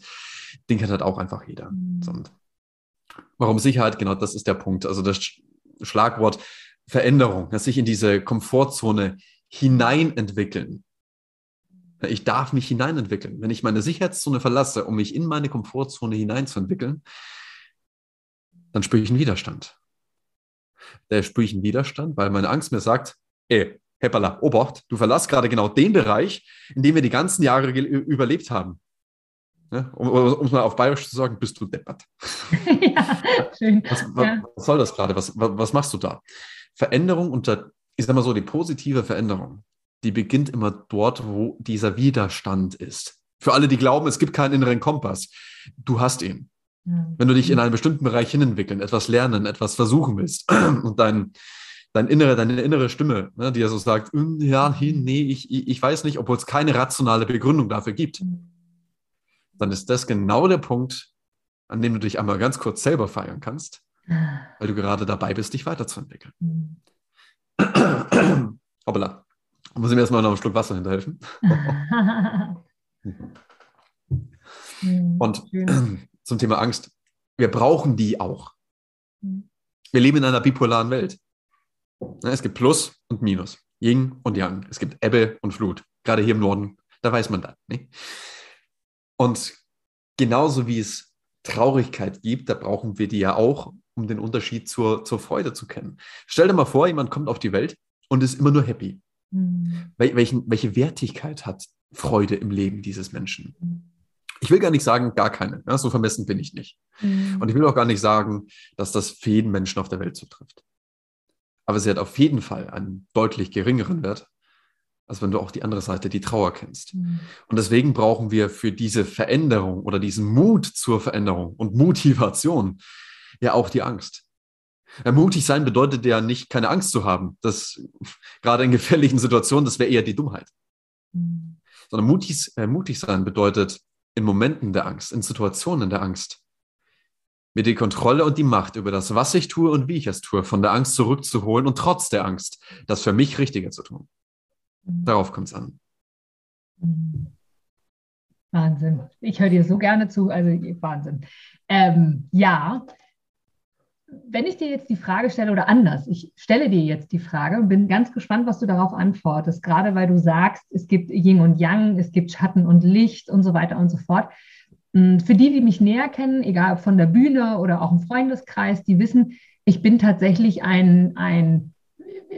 den kennt halt auch einfach jeder. Mhm. Warum Sicherheit? Genau, das ist der Punkt. Also das Schlagwort Veränderung, dass sich in diese Komfortzone hineinentwickeln. Ich darf mich hineinentwickeln. Wenn ich meine Sicherheitszone verlasse, um mich in meine Komfortzone hineinzuentwickeln, dann spüre ich einen Widerstand. Da spüre ich einen Widerstand, weil meine Angst mir sagt, ey, Heppala, Obacht, du verlässt gerade genau den Bereich, in dem wir die ganzen Jahre überlebt haben. Ne? Um, um es mal auf Bayerisch zu sagen, bist du deppert. <laughs> ja, schön. <laughs> Was, ja. was, soll das gerade? Was, was machst du da? Veränderung unter, ich sag mal so, die positive Veränderung, die beginnt immer dort, wo dieser Widerstand ist. Für alle, die glauben, es gibt keinen inneren Kompass, du hast ihn. Wenn du dich in einen bestimmten Bereich hinentwickeln, etwas lernen, etwas versuchen willst <clears throat> und dein, dein innere, deine innere Stimme, ne, die ja so sagt, hm, ja, nee, ich, ich weiß nicht, obwohl es keine rationale Begründung dafür gibt. Mhm dann ist das genau der Punkt, an dem du dich einmal ganz kurz selber feiern kannst, weil du gerade dabei bist, dich weiterzuentwickeln. Mhm. <clears throat> Hoppala. Muss ich mir erstmal noch einen Schluck Wasser hinterhelfen. <laughs> Und <clears throat> zum Thema Angst. Wir brauchen die auch. Wir leben in einer bipolaren Welt. Es gibt Plus und Minus, Yin und Yang. Es gibt Ebbe und Flut. gerade hier im Norden, da weiß man das. Ne? Und genauso wie es Traurigkeit gibt, da brauchen wir die ja auch, um den Unterschied zur, zur Freude zu kennen. Stell dir mal vor, jemand kommt auf die Welt und ist immer nur happy. Mhm. Wel welchen, welche Wertigkeit hat Freude im Leben dieses Menschen? Mhm. Ich will gar nicht sagen, gar keine. Ja, so vermessen bin ich nicht. Mhm. Und ich will auch gar nicht sagen, dass das für jeden Menschen auf der Welt zutrifft. Aber sie hat auf jeden Fall einen deutlich geringeren Wert als wenn du auch die andere Seite, die Trauer kennst. Mhm. Und deswegen brauchen wir für diese Veränderung oder diesen Mut zur Veränderung und Motivation ja auch die Angst. Ja, mutig sein bedeutet ja nicht, keine Angst zu haben. Das <laughs> gerade in gefährlichen Situationen, das wäre eher die Dummheit. Mhm. Sondern mutig, äh, mutig sein bedeutet in Momenten der Angst, in Situationen der Angst, mir die Kontrolle und die Macht über das, was ich tue und wie ich es tue, von der Angst zurückzuholen und trotz der Angst das für mich Richtige zu tun. Darauf kommt es an. Wahnsinn. Ich höre dir so gerne zu, also Wahnsinn. Ähm, ja, wenn ich dir jetzt die Frage stelle oder anders, ich stelle dir jetzt die Frage und bin ganz gespannt, was du darauf antwortest, gerade weil du sagst, es gibt Yin und Yang, es gibt Schatten und Licht und so weiter und so fort. Hm, für die, die mich näher kennen, egal ob von der Bühne oder auch im Freundeskreis, die wissen, ich bin tatsächlich ein, ein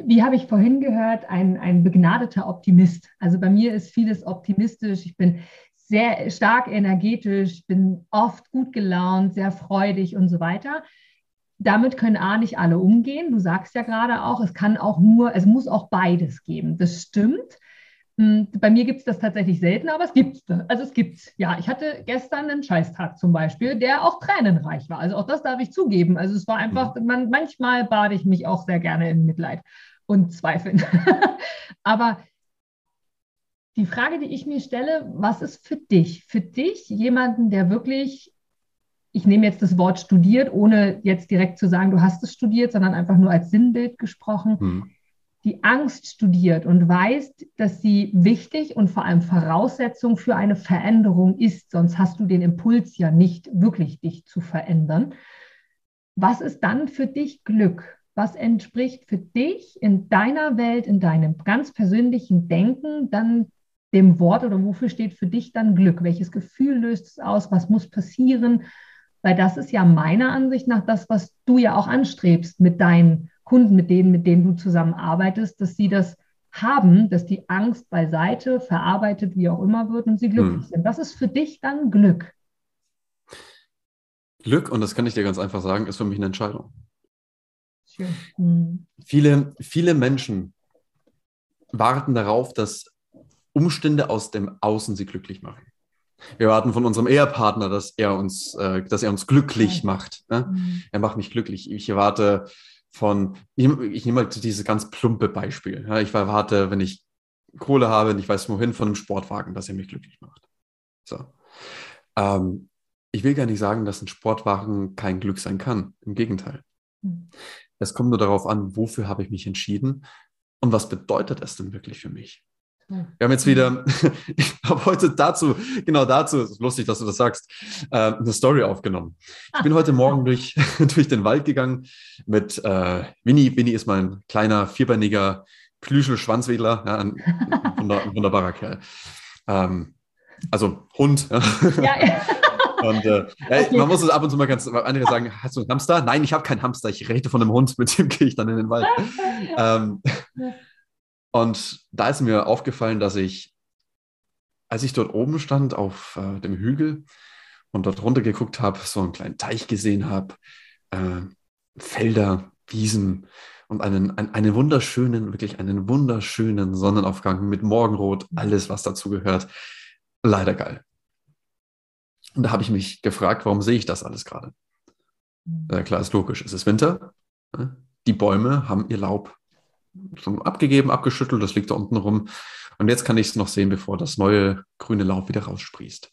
wie habe ich vorhin gehört, ein, ein begnadeter Optimist. Also bei mir ist vieles optimistisch. Ich bin sehr stark energetisch, bin oft gut gelaunt, sehr freudig und so weiter. Damit können A nicht alle umgehen. Du sagst ja gerade auch, es kann auch nur, es muss auch beides geben. Das stimmt. Hm, bei mir gibt es das tatsächlich selten, aber es gibt es. Also es gibt es. Ja, ich hatte gestern einen Scheißtag zum Beispiel, der auch tränenreich war. Also auch das darf ich zugeben. Also es war einfach, mhm. man, manchmal bade ich mich auch sehr gerne in Mitleid und Zweifeln. <laughs> aber die Frage, die ich mir stelle, was ist für dich? Für dich jemanden, der wirklich, ich nehme jetzt das Wort studiert, ohne jetzt direkt zu sagen, du hast es studiert, sondern einfach nur als Sinnbild gesprochen. Mhm die Angst studiert und weiß, dass sie wichtig und vor allem Voraussetzung für eine Veränderung ist, sonst hast du den Impuls ja nicht wirklich dich zu verändern. Was ist dann für dich Glück? Was entspricht für dich in deiner Welt, in deinem ganz persönlichen Denken dann dem Wort oder wofür steht für dich dann Glück? Welches Gefühl löst es aus? Was muss passieren? Weil das ist ja meiner Ansicht nach das, was du ja auch anstrebst mit deinen Kunden, mit denen, mit denen du zusammenarbeitest, dass sie das haben, dass die Angst beiseite, verarbeitet, wie auch immer wird und sie glücklich hm. sind. Was ist für dich dann Glück? Glück, und das kann ich dir ganz einfach sagen, ist für mich eine Entscheidung. Hm. Viele, viele Menschen warten darauf, dass Umstände aus dem Außen sie glücklich machen. Wir warten von unserem Ehepartner, dass er uns, äh, dass er uns glücklich macht. Ne? Mhm. Er macht mich glücklich. Ich erwarte von, ich, ich nehme mal dieses ganz plumpe Beispiel. Ja, ich erwarte, wenn ich Kohle habe und ich weiß wohin, von einem Sportwagen, dass er mich glücklich macht. So. Ähm, ich will gar nicht sagen, dass ein Sportwagen kein Glück sein kann. Im Gegenteil. Mhm. Es kommt nur darauf an, wofür habe ich mich entschieden und was bedeutet es denn wirklich für mich? Wir haben jetzt wieder, <laughs> ich habe heute dazu, genau dazu, es ist lustig, dass du das sagst, äh, eine Story aufgenommen. Ich bin heute Morgen durch, <laughs> durch den Wald gegangen mit äh, Winnie. Winnie ist mein kleiner, vierbeiniger Plüschel-Schwanzwedler, ja, ein, ein, wunderbarer Kerl. Ähm, also Hund. Ja, ja. <laughs> Und äh, okay. man muss es ab und zu mal ganz, andere sagen, hast du einen Hamster? Nein, ich habe keinen Hamster, ich rede von einem Hund, mit dem gehe ich dann in den Wald. ähm, und da ist mir aufgefallen, dass ich, als ich dort oben stand auf äh, dem Hügel und dort runter geguckt habe, so einen kleinen Teich gesehen habe, äh, Felder, Wiesen und einen, einen, einen wunderschönen, wirklich einen wunderschönen Sonnenaufgang mit Morgenrot, alles, was dazu gehört. Leider geil. Und da habe ich mich gefragt, warum sehe ich das alles gerade? Äh, klar, ist logisch. Es ist Winter. Ne? Die Bäume haben ihr Laub schon abgegeben, abgeschüttelt, das liegt da unten rum. Und jetzt kann ich es noch sehen, bevor das neue grüne Laub wieder raussprießt.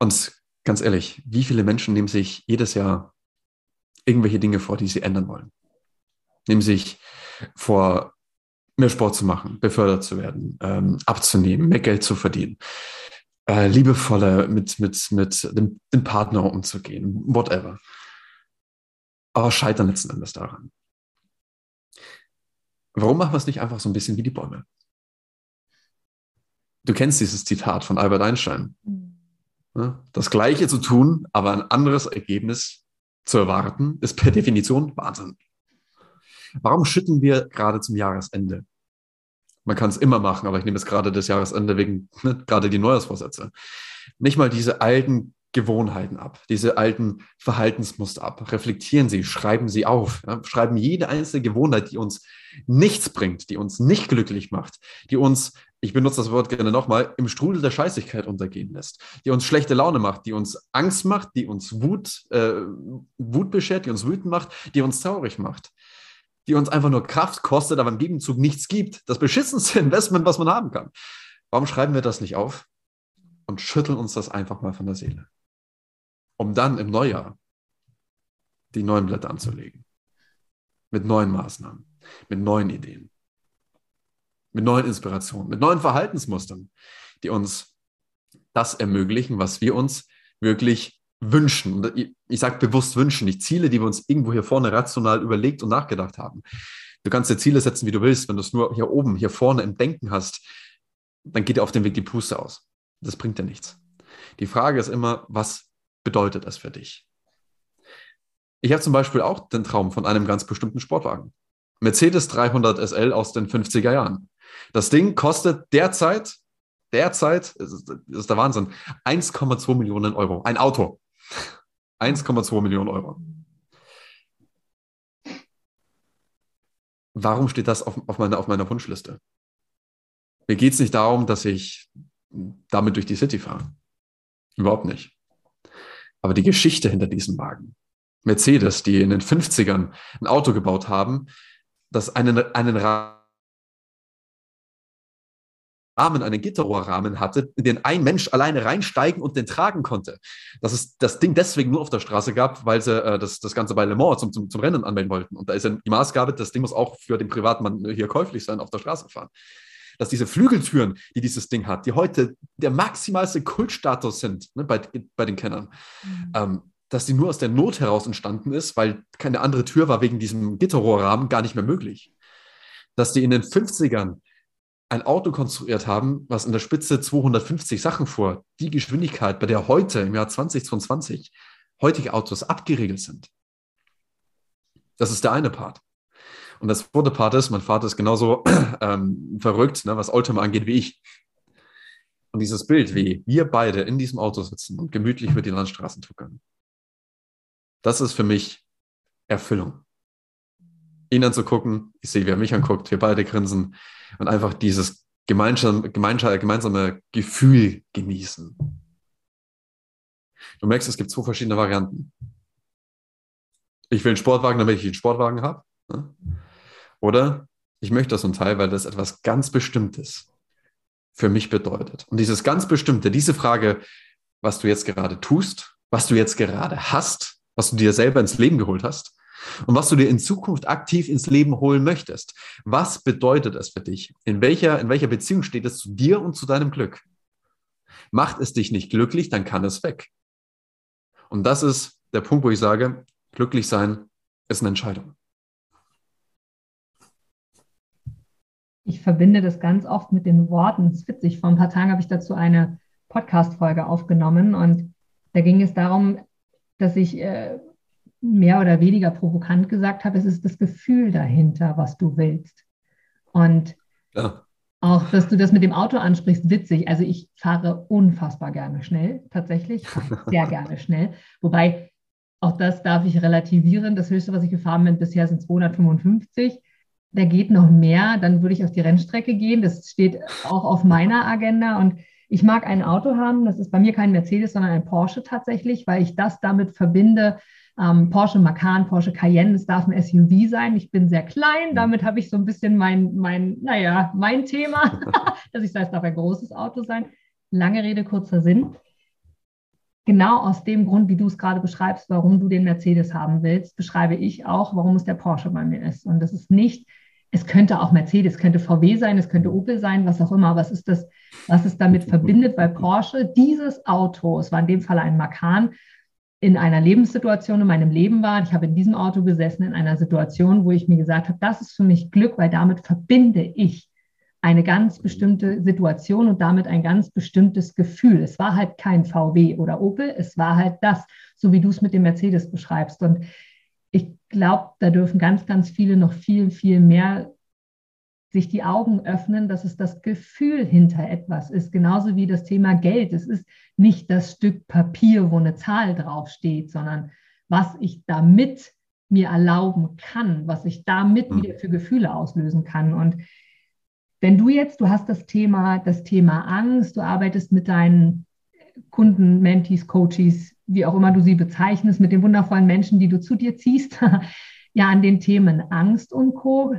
Und ganz ehrlich, wie viele Menschen nehmen sich jedes Jahr irgendwelche Dinge vor, die sie ändern wollen? Nehmen sich vor, mehr Sport zu machen, befördert zu werden, ähm, abzunehmen, mehr Geld zu verdienen, äh, liebevoller mit, mit, mit dem, dem Partner umzugehen, whatever aber scheitern letzten Endes daran. warum machen wir es nicht einfach so ein bisschen wie die Bäume? Du kennst dieses Zitat von Albert Einstein. Mhm. Das Gleiche zu tun, aber ein anderes Ergebnis zu erwarten, ist per Definition Wahnsinn. Warum schütten wir gerade zum Jahresende? Man kann es immer machen, aber ich nehme es gerade das Jahresende wegen ne, gerade die Neujahrsvorsätze. Nicht mal diese alten Gewohnheiten ab, diese alten Verhaltensmuster ab. Reflektieren Sie, schreiben Sie auf, ja, schreiben jede einzelne Gewohnheit, die uns nichts bringt, die uns nicht glücklich macht, die uns, ich benutze das Wort gerne nochmal, im Strudel der Scheißigkeit untergehen lässt, die uns schlechte Laune macht, die uns Angst macht, die uns Wut, äh, Wut beschert, die uns wütend macht, die uns traurig macht, die uns einfach nur Kraft kostet, aber im Gegenzug nichts gibt. Das beschissenste <laughs> Investment, was man haben kann. Warum schreiben wir das nicht auf und schütteln uns das einfach mal von der Seele? Um dann im Neujahr die neuen Blätter anzulegen. Mit neuen Maßnahmen, mit neuen Ideen, mit neuen Inspirationen, mit neuen Verhaltensmustern, die uns das ermöglichen, was wir uns wirklich wünschen. ich, ich sage bewusst wünschen, nicht Ziele, die wir uns irgendwo hier vorne rational überlegt und nachgedacht haben. Du kannst dir Ziele setzen, wie du willst. Wenn du es nur hier oben, hier vorne im Denken hast, dann geht dir auf dem Weg die Puste aus. Das bringt dir nichts. Die Frage ist immer, was bedeutet das für dich? Ich habe zum Beispiel auch den Traum von einem ganz bestimmten Sportwagen. Mercedes 300 SL aus den 50er Jahren. Das Ding kostet derzeit, derzeit, ist, ist der Wahnsinn, 1,2 Millionen Euro. Ein Auto. 1,2 Millionen Euro. Warum steht das auf, auf, meiner, auf meiner Wunschliste? Mir geht es nicht darum, dass ich damit durch die City fahre. Überhaupt nicht. Aber die Geschichte hinter diesem Wagen. Mercedes, die in den 50ern ein Auto gebaut haben, das einen, einen Rahmen, einen Gitterrohrrahmen hatte, in den ein Mensch alleine reinsteigen und den tragen konnte. Dass es das Ding deswegen nur auf der Straße gab, weil sie äh, das, das Ganze bei Le Mans zum, zum, zum Rennen anmelden wollten. Und da ist ja die Maßgabe, das Ding muss auch für den Privatmann hier käuflich sein, auf der Straße fahren dass diese Flügeltüren, die dieses Ding hat, die heute der maximalste Kultstatus sind ne, bei, bei den Kennern, mhm. ähm, dass die nur aus der Not heraus entstanden ist, weil keine andere Tür war wegen diesem Gitterrohrrahmen gar nicht mehr möglich. Dass die in den 50ern ein Auto konstruiert haben, was in der Spitze 250 Sachen fuhr, die Geschwindigkeit, bei der heute im Jahr 2022 heutige Autos abgeregelt sind. Das ist der eine Part. Und das zweite Part ist, mein Vater ist genauso <clears throat> ähm, verrückt, ne, was Oldtimer angeht, wie ich. Und dieses Bild, wie wir beide in diesem Auto sitzen und gemütlich über die Landstraßen tuckern, das ist für mich Erfüllung. Ihn anzugucken, ich sehe, wie er mich anguckt, wir beide grinsen und einfach dieses gemeinsame, gemeinsame, gemeinsame Gefühl genießen. Du merkst, es gibt zwei verschiedene Varianten. Ich will einen Sportwagen, damit ich einen Sportwagen habe. Ne? Oder ich möchte so ein Teil, weil das etwas ganz Bestimmtes für mich bedeutet. Und dieses ganz Bestimmte, diese Frage, was du jetzt gerade tust, was du jetzt gerade hast, was du dir selber ins Leben geholt hast und was du dir in Zukunft aktiv ins Leben holen möchtest. Was bedeutet es für dich? In welcher, in welcher Beziehung steht es zu dir und zu deinem Glück? Macht es dich nicht glücklich, dann kann es weg. Und das ist der Punkt, wo ich sage, glücklich sein ist eine Entscheidung. Ich verbinde das ganz oft mit den Worten. Es ist witzig, vor ein paar Tagen habe ich dazu eine Podcast-Folge aufgenommen und da ging es darum, dass ich äh, mehr oder weniger provokant gesagt habe, es ist das Gefühl dahinter, was du willst. Und ja. auch, dass du das mit dem Auto ansprichst, witzig. Also ich fahre unfassbar gerne schnell, tatsächlich, <laughs> sehr gerne schnell. Wobei, auch das darf ich relativieren. Das höchste, was ich gefahren bin bisher, sind 255 da geht noch mehr, dann würde ich auf die Rennstrecke gehen. Das steht auch auf meiner Agenda. Und ich mag ein Auto haben. Das ist bei mir kein Mercedes, sondern ein Porsche tatsächlich, weil ich das damit verbinde. Ähm, Porsche Macan, Porsche Cayenne, es darf ein SUV sein. Ich bin sehr klein, mhm. damit habe ich so ein bisschen mein, mein, naja, mein Thema, <laughs> dass ich sage, es darf ein großes Auto sein. Lange Rede, kurzer Sinn. Genau aus dem Grund, wie du es gerade beschreibst, warum du den Mercedes haben willst, beschreibe ich auch, warum es der Porsche bei mir ist. Und das ist nicht, es könnte auch Mercedes, es könnte VW sein, es könnte Opel sein, was auch immer. Was ist das, was es damit verbindet? Weil Porsche, dieses Auto, es war in dem Fall ein Macan, in einer Lebenssituation in meinem Leben war. Ich habe in diesem Auto gesessen, in einer Situation, wo ich mir gesagt habe, das ist für mich Glück, weil damit verbinde ich eine ganz bestimmte Situation und damit ein ganz bestimmtes Gefühl. Es war halt kein VW oder Opel, es war halt das, so wie du es mit dem Mercedes beschreibst. Und ich glaube, da dürfen ganz, ganz viele noch viel, viel mehr sich die Augen öffnen, dass es das Gefühl hinter etwas ist, genauso wie das Thema Geld. Es ist nicht das Stück Papier, wo eine Zahl draufsteht, sondern was ich damit mir erlauben kann, was ich damit mhm. wieder für Gefühle auslösen kann. Und wenn du jetzt, du hast das Thema, das Thema Angst, du arbeitest mit deinen Kunden, Mentees, Coaches, wie auch immer du sie bezeichnest, mit den wundervollen Menschen, die du zu dir ziehst, <laughs> ja, an den Themen Angst und Co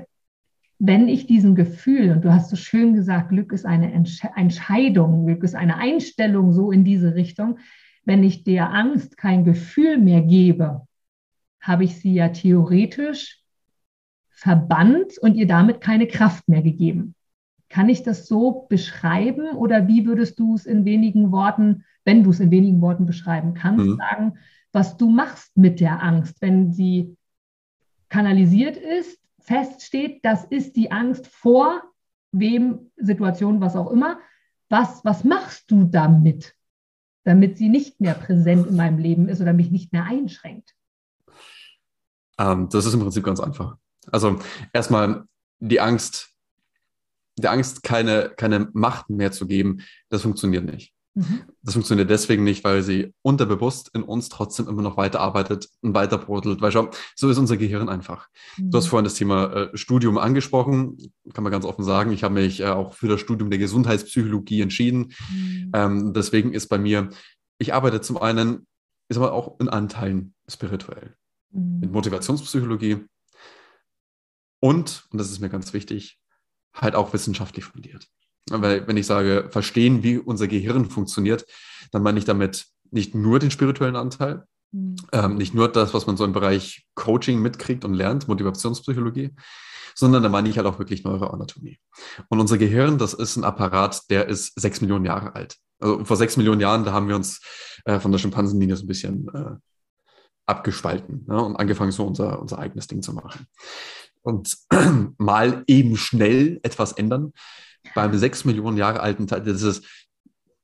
wenn ich diesen Gefühl, und du hast so schön gesagt, Glück ist eine Entscheidung, Glück ist eine Einstellung so in diese Richtung, wenn ich der Angst kein Gefühl mehr gebe, habe ich sie ja theoretisch verbannt und ihr damit keine Kraft mehr gegeben. Kann ich das so beschreiben oder wie würdest du es in wenigen Worten, wenn du es in wenigen Worten beschreiben kannst, mhm. sagen, was du machst mit der Angst, wenn sie kanalisiert ist, feststeht, das ist die Angst vor wem, Situation, was auch immer. Was, was machst du damit, damit sie nicht mehr präsent in meinem Leben ist oder mich nicht mehr einschränkt? Ähm, das ist im Prinzip ganz einfach. Also erstmal die Angst, der Angst keine, keine Macht mehr zu geben, das funktioniert nicht. Mhm. Das funktioniert deswegen nicht, weil sie unterbewusst in uns trotzdem immer noch weiterarbeitet und weiter brodelt. Weil schau, so ist unser Gehirn einfach. Mhm. Du hast mhm. vorhin das Thema äh, Studium angesprochen. Kann man ganz offen sagen. Ich habe mich äh, auch für das Studium der Gesundheitspsychologie entschieden. Mhm. Ähm, deswegen ist bei mir, ich arbeite zum einen, ist aber auch in Anteilen spirituell. Mhm. Mit Motivationspsychologie. Und, und das ist mir ganz wichtig, halt auch wissenschaftlich fundiert. Weil wenn ich sage, verstehen, wie unser Gehirn funktioniert, dann meine ich damit nicht nur den spirituellen Anteil, mhm. ähm, nicht nur das, was man so im Bereich Coaching mitkriegt und lernt, Motivationspsychologie, sondern da meine ich halt auch wirklich Neuroanatomie. Und unser Gehirn, das ist ein Apparat, der ist sechs Millionen Jahre alt. Also vor sechs Millionen Jahren, da haben wir uns äh, von der Schimpansenlinie so ein bisschen äh, abgespalten ne, und angefangen, so unser, unser eigenes Ding zu machen. Und <clears throat> mal eben schnell etwas ändern, beim sechs Millionen Jahre alten Teil, das ist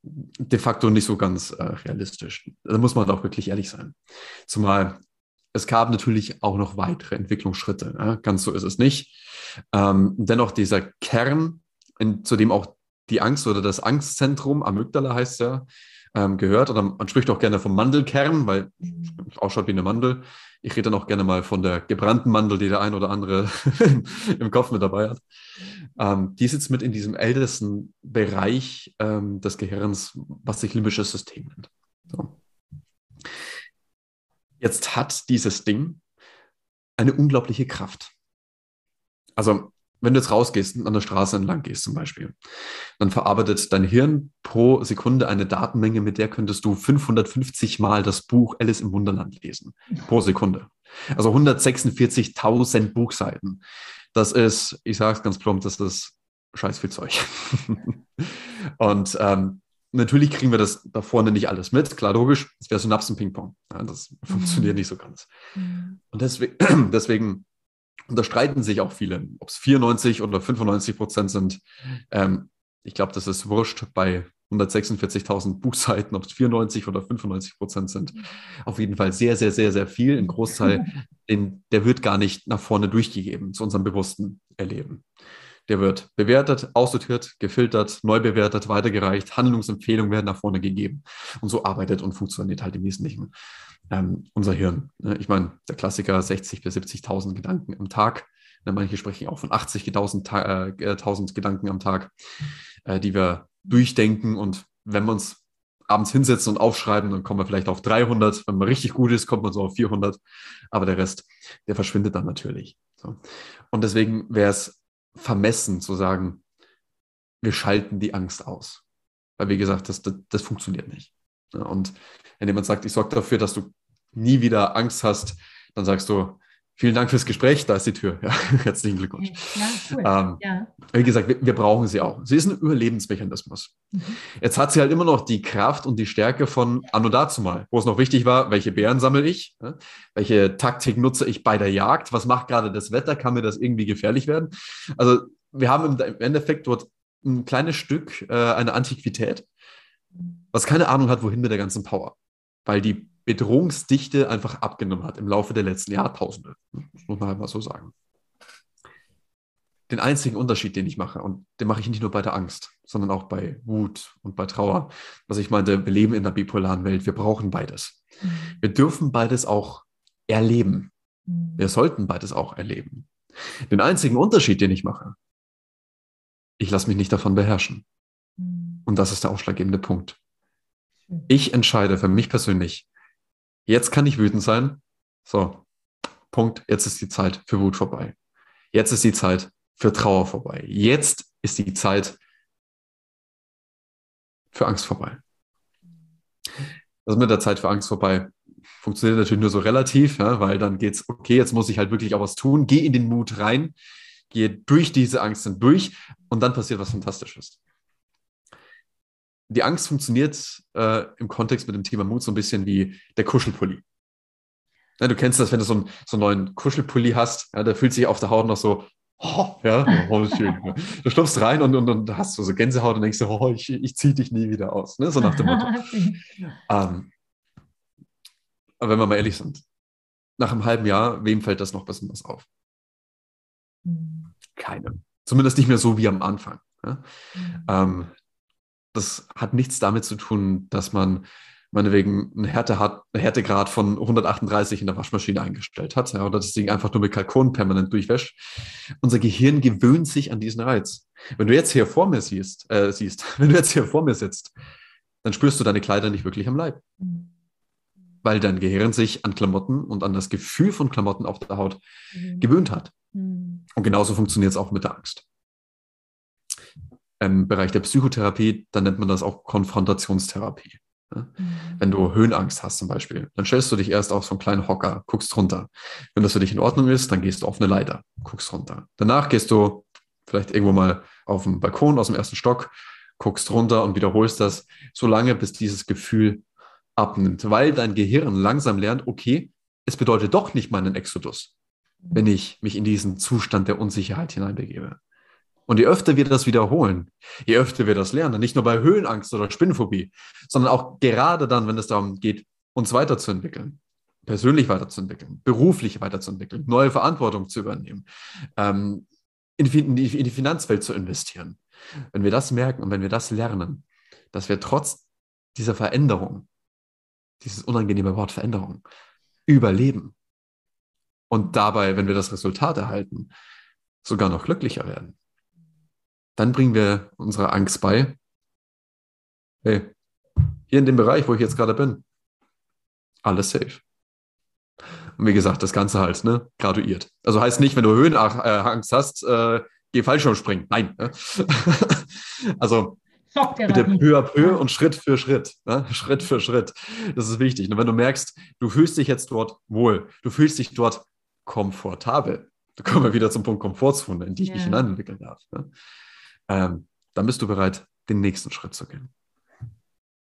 de facto nicht so ganz äh, realistisch. Da muss man auch wirklich ehrlich sein. Zumal es gab natürlich auch noch weitere Entwicklungsschritte. Ja? Ganz so ist es nicht. Ähm, dennoch dieser Kern, in, zu dem auch die Angst oder das Angstzentrum, Amygdala heißt ja, ähm, gehört. Oder man spricht auch gerne vom Mandelkern, weil es ausschaut wie eine Mandel. Ich rede dann auch gerne mal von der gebrannten Mandel, die der ein oder andere <laughs> im Kopf mit dabei hat. Ähm, die sitzt mit in diesem ältesten Bereich ähm, des Gehirns, was sich limbisches System nennt. So. Jetzt hat dieses Ding eine unglaubliche Kraft. Also wenn du jetzt rausgehst und an der Straße entlang gehst zum Beispiel, dann verarbeitet dein Hirn pro Sekunde eine Datenmenge, mit der könntest du 550 Mal das Buch Alice im Wunderland lesen. Pro Sekunde. Also 146.000 Buchseiten. Das ist, ich sage es ganz plump, das ist scheiß viel Zeug. <laughs> und ähm, natürlich kriegen wir das da vorne nicht alles mit. Klar, logisch, es wäre Synapsen-Ping-Pong. Ja, das mhm. funktioniert nicht so ganz. Mhm. Und <clears throat> deswegen, deswegen und da streiten sich auch viele, ob es 94 oder 95 Prozent sind. Ähm, ich glaube, das ist wurscht bei 146.000 Buchseiten, ob es 94 oder 95 Prozent sind. Auf jeden Fall sehr, sehr, sehr, sehr viel. Ein Großteil, <laughs> den, der wird gar nicht nach vorne durchgegeben zu unserem bewussten Erleben. Der wird bewertet, aussortiert, gefiltert, neu bewertet, weitergereicht, Handlungsempfehlungen werden nach vorne gegeben. Und so arbeitet und funktioniert halt im Wesentlichen ähm, unser Hirn. Ne? Ich meine, der Klassiker 60.000 bis 70.000 Gedanken am Tag. Ne? Manche sprechen auch von 80.000 äh, 1000 Gedanken am Tag, äh, die wir durchdenken. Und wenn wir uns abends hinsetzen und aufschreiben, dann kommen wir vielleicht auf 300. Wenn man richtig gut ist, kommt man so auf 400. Aber der Rest, der verschwindet dann natürlich. So. Und deswegen wäre es vermessen zu sagen, wir schalten die Angst aus. Weil, wie gesagt, das, das, das funktioniert nicht. Und wenn jemand sagt, ich sorge dafür, dass du nie wieder Angst hast, dann sagst du, Vielen Dank fürs Gespräch. Da ist die Tür. <laughs> Ja, herzlichen Glückwunsch. Ja, cool. Ähm, ja. Wie gesagt, wir, wir, brauchen sie auch. Sie ist ein Überlebensmechanismus. Mhm. Jetzt hat sie halt immer noch die Kraft und die Stärke von Anno dazu mal, wo es noch wichtig war, welche Bären sammle ich? Ja? Welche Taktik nutze ich bei der Jagd? Was macht gerade das Wetter? Kann mir das irgendwie gefährlich werden? Also wir haben im Endeffekt dort ein kleines Stück äh, eine Antiquität, was keine Ahnung hat, wohin mit der ganzen Power. Weil die Bedrohungsdichte einfach abgenommen hat im Laufe der letzten Jahrtausende. Das muss man halt mal so sagen. Den einzigen Unterschied, den ich mache, und den mache ich nicht nur bei der Angst, sondern auch bei Wut und bei Trauer. Was ich meinte, wir leben in einer bipolaren Welt, wir brauchen beides. Mhm. Wir dürfen beides auch erleben. Mhm. Wir sollten beides auch erleben. Den einzigen Unterschied, den ich mache, ich lasse mich nicht davon beherrschen. Mhm. Und das ist der ausschlaggebende Punkt. Ich entscheide für mich persönlich, Jetzt kann ich wütend sein. So, Punkt. Jetzt ist die Zeit für Wut vorbei. Jetzt ist die Zeit für Trauer vorbei. Jetzt ist die Zeit für Angst vorbei. Das mit der Zeit für Angst vorbei funktioniert natürlich nur so relativ, ja, weil dann geht's, okay, jetzt muss ich halt wirklich auch was tun, geh in den Mut rein, gehe durch diese Angst durch und dann passiert was Fantastisches die Angst funktioniert äh, im Kontext mit dem Thema Mut so ein bisschen wie der Kuschelpulli. Ja, du kennst das, wenn du so einen, so einen neuen Kuschelpulli hast, ja, der fühlt sich auf der Haut noch so, oh, ja, oh, schön. Du stopfst rein und, und, und hast so, so Gänsehaut und denkst so, oh, ich, ich ziehe dich nie wieder aus. Ne? So nach dem Motto. <laughs> ähm, aber wenn wir mal ehrlich sind, nach einem halben Jahr, wem fällt das noch besonders auf? Hm. Keinem. Zumindest nicht mehr so wie am Anfang. Ja? Mhm. Ähm, das hat nichts damit zu tun, dass man meinetwegen einen Härte hat, Härtegrad von 138 in der Waschmaschine eingestellt hat ja, oder das Ding einfach nur mit Kalkon permanent durchwäscht. Unser Gehirn gewöhnt sich an diesen Reiz. Wenn du jetzt hier vor mir siehst, äh, siehst, <laughs> wenn du jetzt hier vor mir sitzt, dann spürst du deine Kleider nicht wirklich am Leib. Weil dein Gehirn sich an Klamotten und an das Gefühl von Klamotten auf der Haut mhm. gewöhnt hat. Mhm. Und genauso funktioniert es auch mit der Angst im Bereich der Psychotherapie, dann nennt man das auch Konfrontationstherapie. Mhm. Wenn du Höhenangst hast zum Beispiel, dann stellst du dich erst auf so einen kleinen Hocker, guckst runter. Wenn das für dich in Ordnung ist, dann gehst du auf eine Leiter, guckst runter. Danach gehst du vielleicht irgendwo mal auf dem Balkon aus dem ersten Stock, guckst runter und wiederholst das so lange, bis dieses Gefühl abnimmt, weil dein Gehirn langsam lernt, okay, es bedeutet doch nicht meinen Exodus, wenn ich mich in diesen Zustand der Unsicherheit hineinbegebe. Und je öfter wir das wiederholen, je öfter wir das lernen, nicht nur bei Höhenangst oder Spinnphobie, sondern auch gerade dann, wenn es darum geht, uns weiterzuentwickeln, persönlich weiterzuentwickeln, beruflich weiterzuentwickeln, neue Verantwortung zu übernehmen, ähm, in, die, in die Finanzwelt zu investieren. Wenn wir das merken und wenn wir das lernen, dass wir trotz dieser Veränderung, dieses unangenehme Wort Veränderung, überleben und dabei, wenn wir das Resultat erhalten, sogar noch glücklicher werden dann bringen wir unserer Angst bei, hey, hier in dem Bereich, wo ich jetzt gerade bin, alles safe. Und wie gesagt, das Ganze halt, ne, graduiert. Also heißt nicht, wenn du Höhenangst hast, äh, geh Fallschirmspringen. Nein. Ne? <laughs> also bitte peu à peu und Schritt für Schritt. Ne? <laughs> Schritt für Schritt. Das ist wichtig. Und wenn du merkst, du fühlst dich jetzt dort wohl, du fühlst dich dort komfortabel. Da kommen wir wieder zum Punkt Komfortzone, in die ich ja. mich hineinentwickeln darf. Ne? Ähm, dann bist du bereit, den nächsten Schritt zu gehen.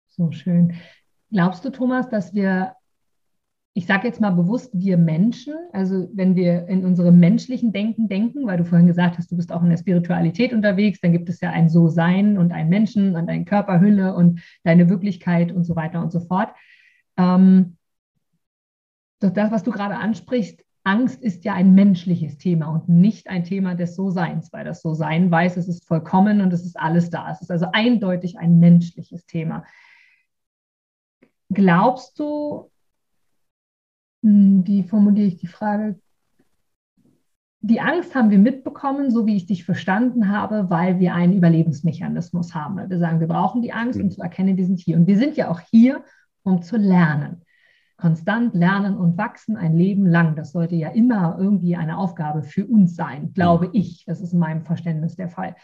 So schön. Glaubst du, Thomas, dass wir, ich sage jetzt mal bewusst, wir Menschen, also wenn wir in unserem menschlichen Denken denken, weil du vorhin gesagt hast, du bist auch in der Spiritualität unterwegs, dann gibt es ja ein So-Sein und ein Menschen und eine Körperhülle und deine Wirklichkeit und so weiter und so fort. Ähm, das, was du gerade ansprichst, Angst ist ja ein menschliches Thema und nicht ein Thema des So-Seins, weil das So-Sein weiß, es ist vollkommen und es ist alles da. Es ist also eindeutig ein menschliches Thema. Glaubst du, hm, wie formuliere ich die Frage? Die Angst haben wir mitbekommen, so wie ich dich verstanden habe, weil wir einen Überlebensmechanismus haben. Wir sagen, wir brauchen die Angst, um zu erkennen, wir sind hier. Und wir sind ja auch hier, um zu lernen konstant lernen und wachsen ein Leben lang. Das sollte ja immer irgendwie eine Aufgabe für uns sein, glaube ich. Das ist in meinem Verständnis der Fall.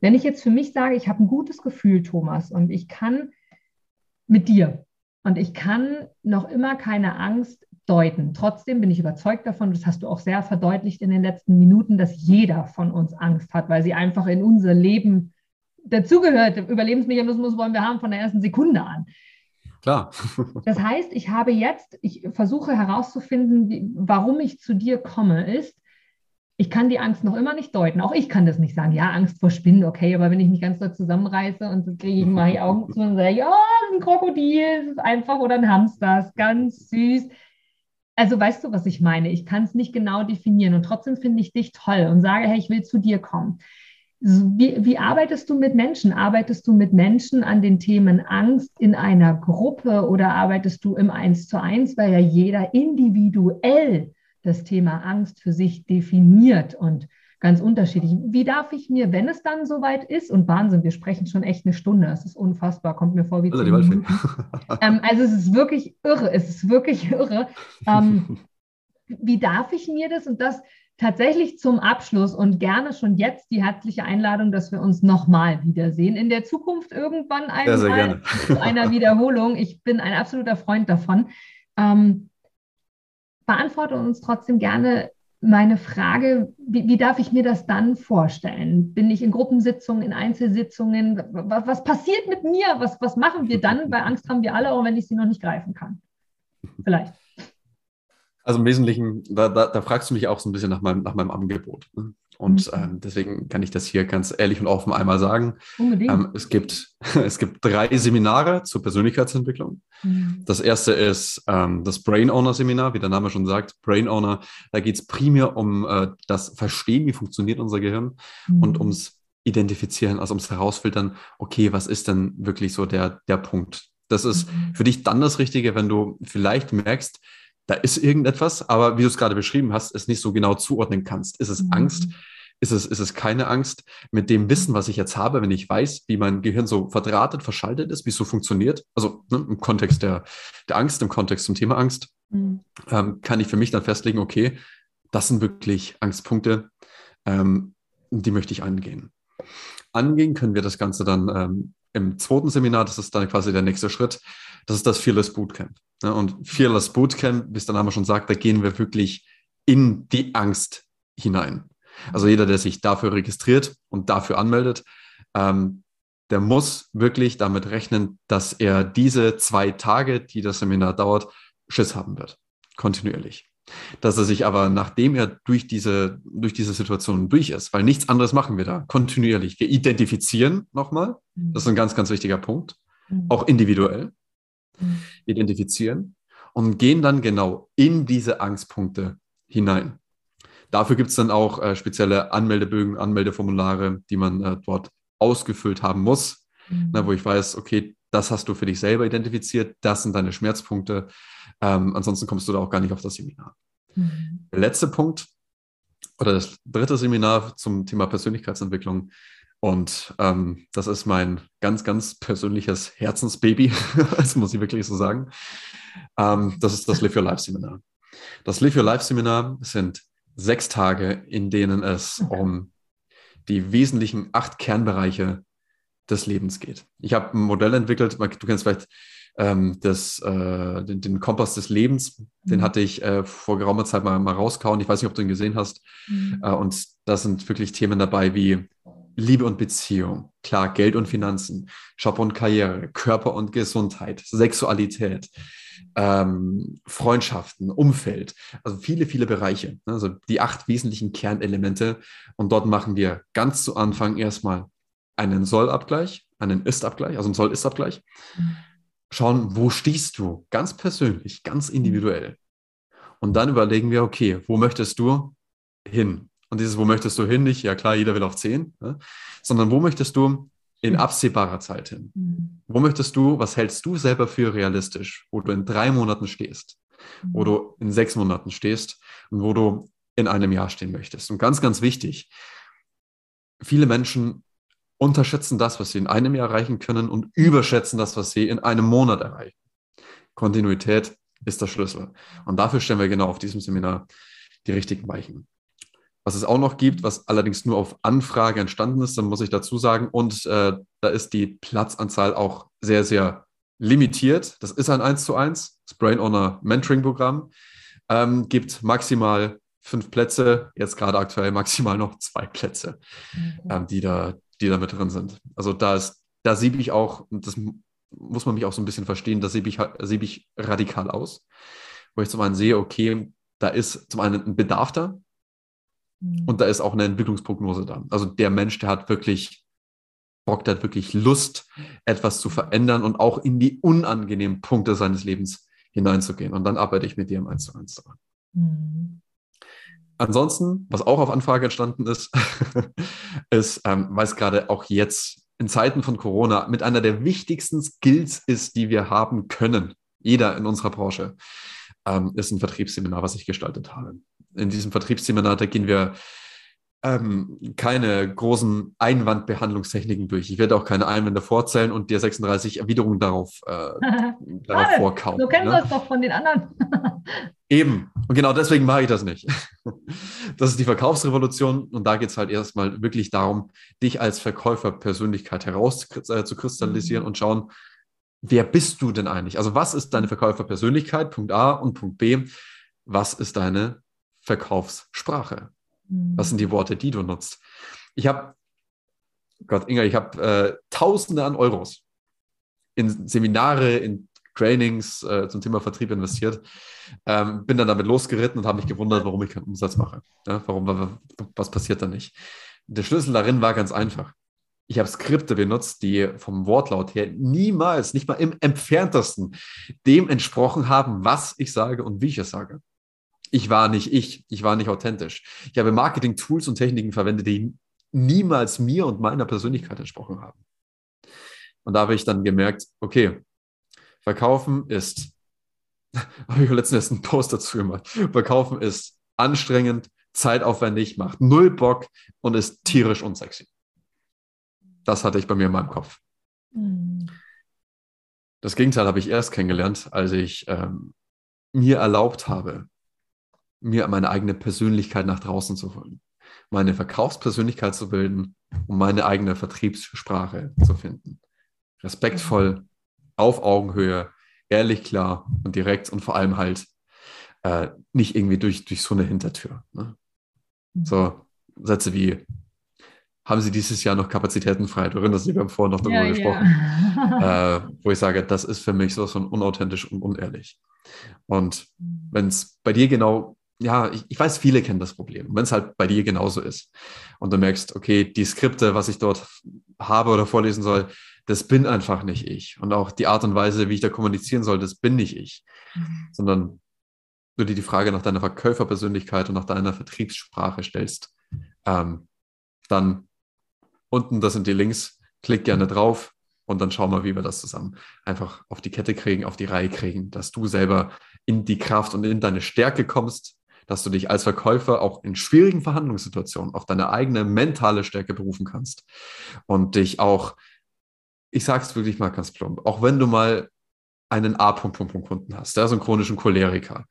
Wenn ich jetzt für mich sage, ich habe ein gutes Gefühl, Thomas, und ich kann mit dir und ich kann noch immer keine Angst deuten. Trotzdem bin ich überzeugt davon, das hast du auch sehr verdeutlicht in den letzten Minuten, dass jeder von uns Angst hat, weil sie einfach in unser Leben dazugehört. Überlebensmechanismus wollen wir haben von der ersten Sekunde an. Klar. <laughs> das heißt, ich habe jetzt, ich versuche herauszufinden, warum ich zu dir komme, ist, ich kann die Angst noch immer nicht deuten. Auch ich kann das nicht sagen. Ja, Angst vor Spinnen, okay, aber wenn ich mich ganz doll zusammenreiße und kriege ich mal die Augen zu und sage, ja, ein Krokodil, ist einfach oder ein Hamster, ist ganz süß. Also weißt du, was ich meine? Ich kann es nicht genau definieren und trotzdem finde ich dich toll und sage, hey, ich will zu dir kommen. Wie, wie, arbeitest du mit Menschen? Arbeitest du mit Menschen an den Themen Angst in einer Gruppe oder arbeitest du im Eins zu eins, weil ja jeder individuell das Thema Angst für sich definiert und ganz unterschiedlich. Wie darf ich mir, wenn es dann soweit ist, und Wahnsinn, wir sprechen schon echt eine Stunde, es ist unfassbar, kommt mir vor wie also, zehn ähm, also es ist wirklich irre, es ist wirklich irre. Ähm, <laughs> wie darf ich mir das und das tatsächlich zum Abschluss und gerne schon jetzt die herzliche Einladung, dass wir uns nochmal wiedersehen. In der Zukunft irgendwann einmal <laughs> zu einer Wiederholung. Ich bin ein absoluter Freund davon. Ähm, beantworte uns trotzdem gerne meine Frage, wie, wie, darf ich mir das dann vorstellen? Bin ich in Gruppensitzungen, in Einzelsitzungen? Was, was passiert mit mir? Was, was machen wir dann? Weil Angst haben wir alle, auch wenn ich sie noch nicht greifen kann. Vielleicht. Also im Wesentlichen, da, da, da fragst du mich auch so ein bisschen nach meinem, nach meinem Angebot. Ne? Und mhm. ähm, deswegen kann ich das hier ganz ehrlich und offen einmal sagen. Ähm, es, gibt, <laughs> es gibt drei Seminare zur Persönlichkeitsentwicklung. Mhm. Das erste ist ähm, das Brain Owner Seminar, wie der Name schon sagt. Brain Owner, da geht es primär um äh, das Verstehen, wie funktioniert unser Gehirn mhm. und ums Identifizieren, also ums Herausfiltern, okay, was ist denn wirklich so der, der Punkt? Das ist mhm. für dich dann das Richtige, wenn du vielleicht merkst, da ist irgendetwas, aber wie du es gerade beschrieben hast, es nicht so genau zuordnen kannst. Ist es mhm. Angst? Ist es, ist es keine Angst? Mit dem Wissen, was ich jetzt habe, wenn ich weiß, wie mein Gehirn so verdrahtet, verschaltet ist, wie es so funktioniert, also ne, im Kontext der, der Angst, im Kontext zum Thema Angst, mhm. ähm, kann ich für mich dann festlegen, okay, das sind wirklich Angstpunkte, ähm, die möchte ich angehen. Angehen können wir das Ganze dann ähm, im zweiten Seminar, das ist dann quasi der nächste Schritt, das ist das Fearless Bootcamp. Ne? Und Fearless Bootcamp, wie es der Name schon sagt, da gehen wir wirklich in die Angst hinein. Also jeder, der sich dafür registriert und dafür anmeldet, ähm, der muss wirklich damit rechnen, dass er diese zwei Tage, die das Seminar dauert, Schiss haben wird. Kontinuierlich. Dass er sich aber, nachdem er durch diese, durch diese Situation durch ist, weil nichts anderes machen wir da, kontinuierlich. Wir identifizieren nochmal, das ist ein ganz, ganz wichtiger Punkt, mhm. auch individuell. Mhm. identifizieren und gehen dann genau in diese Angstpunkte hinein. Dafür gibt es dann auch äh, spezielle Anmeldebögen, Anmeldeformulare, die man äh, dort ausgefüllt haben muss, mhm. na, wo ich weiß, okay, das hast du für dich selber identifiziert, das sind deine Schmerzpunkte. Ähm, ansonsten kommst du da auch gar nicht auf das Seminar. Mhm. Der letzte Punkt oder das dritte Seminar zum Thema Persönlichkeitsentwicklung und ähm, das ist mein ganz, ganz persönliches Herzensbaby, <laughs> das muss ich wirklich so sagen. Ähm, das ist das Live Your Life Seminar. Das Live Your Life Seminar sind sechs Tage, in denen es um die wesentlichen acht Kernbereiche des Lebens geht. Ich habe ein Modell entwickelt, du kennst vielleicht ähm, das, äh, den, den, Kompass des Lebens, den mhm. hatte ich äh, vor geraumer Zeit mal, mal rauskauen. Ich weiß nicht, ob du ihn gesehen hast. Mhm. Äh, und da sind wirklich Themen dabei wie Liebe und Beziehung, klar, Geld und Finanzen, Job und Karriere, Körper und Gesundheit, Sexualität, ähm, Freundschaften, Umfeld, also viele, viele Bereiche. Ne? Also die acht wesentlichen Kernelemente. Und dort machen wir ganz zu Anfang erstmal einen Soll-Abgleich, einen Ist-Abgleich, also einen Soll-Ist-Abgleich. Schauen, wo stehst du ganz persönlich, ganz individuell. Und dann überlegen wir, okay, wo möchtest du hin? Und dieses, wo möchtest du hin? Nicht, ja klar, jeder will auf 10, ne? sondern wo möchtest du in mhm. absehbarer Zeit hin? Mhm. Wo möchtest du, was hältst du selber für realistisch, wo du in drei Monaten stehst, wo mhm. du in sechs Monaten stehst und wo du in einem Jahr stehen möchtest? Und ganz, ganz wichtig, viele Menschen unterschätzen das, was sie in einem Jahr erreichen können und überschätzen das, was sie in einem Monat erreichen. Kontinuität ist der Schlüssel. Und dafür stellen wir genau auf diesem Seminar die richtigen Weichen. Was es auch noch gibt, was allerdings nur auf Anfrage entstanden ist, dann muss ich dazu sagen, und äh, da ist die Platzanzahl auch sehr, sehr limitiert. Das ist ein 1 zu 1, das Brain Owner Mentoring Programm. Ähm, gibt maximal fünf Plätze, jetzt gerade aktuell maximal noch zwei Plätze, mhm. ähm, die, da, die da mit drin sind. Also da ist, da siebe ich auch, und das muss man mich auch so ein bisschen verstehen, da siebe ich, siebe ich radikal aus, wo ich zum einen sehe, okay, da ist zum einen ein Bedarf da mhm. und da ist auch eine Entwicklungsprognose da. Also der Mensch, der hat wirklich Bock, der hat wirklich Lust, etwas zu verändern und auch in die unangenehmen Punkte seines Lebens hineinzugehen. Und dann arbeite ich mit dir im 1 zu 1 daran. Mhm. Ansonsten, was auch auf Anfrage entstanden ist, <laughs> ist, ähm, weil es gerade auch jetzt in Zeiten von Corona mit einer der wichtigsten Skills ist, die wir haben können, jeder in unserer Branche, ähm, ist ein Vertriebsseminar, was ich gestaltet habe. In diesem Vertriebsseminar, da gehen wir ähm, keine großen Einwandbehandlungstechniken durch. Ich werde auch keine Einwände vorzählen und dir 36 Erwiderungen darauf, äh, <laughs> darauf vorkauen. So kennen ne? wir es doch von den anderen. <laughs> Eben. Und genau deswegen mache ich das nicht. <laughs> Das ist die Verkaufsrevolution und da geht es halt erstmal wirklich darum, dich als Verkäuferpersönlichkeit herauszukristallisieren äh, mhm. und schauen, wer bist du denn eigentlich? Also was ist deine Verkäuferpersönlichkeit? Punkt A und Punkt B, was ist deine Verkaufssprache? Was sind die Worte, die du nutzt? Ich habe, Gott, Inga, ich habe äh, Tausende an Euros in Seminare, in Trainings äh, zum Thema Vertrieb investiert. Ähm, bin dann damit losgeritten und habe mich gewundert, warum ich keinen Umsatz mache. Ja, warum, was passiert da nicht? Der Schlüssel darin war ganz einfach. Ich habe Skripte benutzt, die vom Wortlaut her niemals, nicht mal im entferntesten dem entsprochen haben, was ich sage und wie ich es sage ich war nicht ich, ich war nicht authentisch. Ich habe Marketing-Tools und Techniken verwendet, die niemals mir und meiner Persönlichkeit entsprochen haben. Und da habe ich dann gemerkt, okay, verkaufen ist, <laughs> habe ich letztens einen Post dazu gemacht, verkaufen ist anstrengend, zeitaufwendig, macht null Bock und ist tierisch unsexy. Das hatte ich bei mir in meinem Kopf. Mhm. Das Gegenteil habe ich erst kennengelernt, als ich ähm, mir erlaubt habe, mir meine eigene Persönlichkeit nach draußen zu holen, meine Verkaufspersönlichkeit zu bilden und meine eigene Vertriebssprache zu finden. Respektvoll, auf Augenhöhe, ehrlich, klar und direkt und vor allem halt äh, nicht irgendwie durch, durch so eine Hintertür. Ne? Mhm. So Sätze wie, haben Sie dieses Jahr noch Kapazitäten frei? Du erinnerst dich, wir haben vorhin noch darüber ja, gesprochen, ja. äh, wo ich sage, das ist für mich so von unauthentisch und unehrlich. Und mhm. wenn es bei dir genau ja, ich, ich, weiß, viele kennen das Problem. Wenn es halt bei dir genauso ist und du merkst, okay, die Skripte, was ich dort habe oder vorlesen soll, das bin einfach nicht ich. Und auch die Art und Weise, wie ich da kommunizieren soll, das bin nicht ich. Mhm. Sondern du dir die Frage nach deiner Verkäuferpersönlichkeit und nach deiner Vertriebssprache stellst, ähm, dann unten, das sind die Links, klick gerne drauf und dann schauen wir, wie wir das zusammen einfach auf die Kette kriegen, auf die Reihe kriegen, dass du selber in die Kraft und in deine Stärke kommst, dass du dich als Verkäufer auch in schwierigen Verhandlungssituationen auf deine eigene mentale Stärke berufen kannst und dich auch, ich sage es wirklich mal ganz plump, auch wenn du mal einen A-Punkt-Punkt-Kunden hast, der so einen chronischen Choleriker,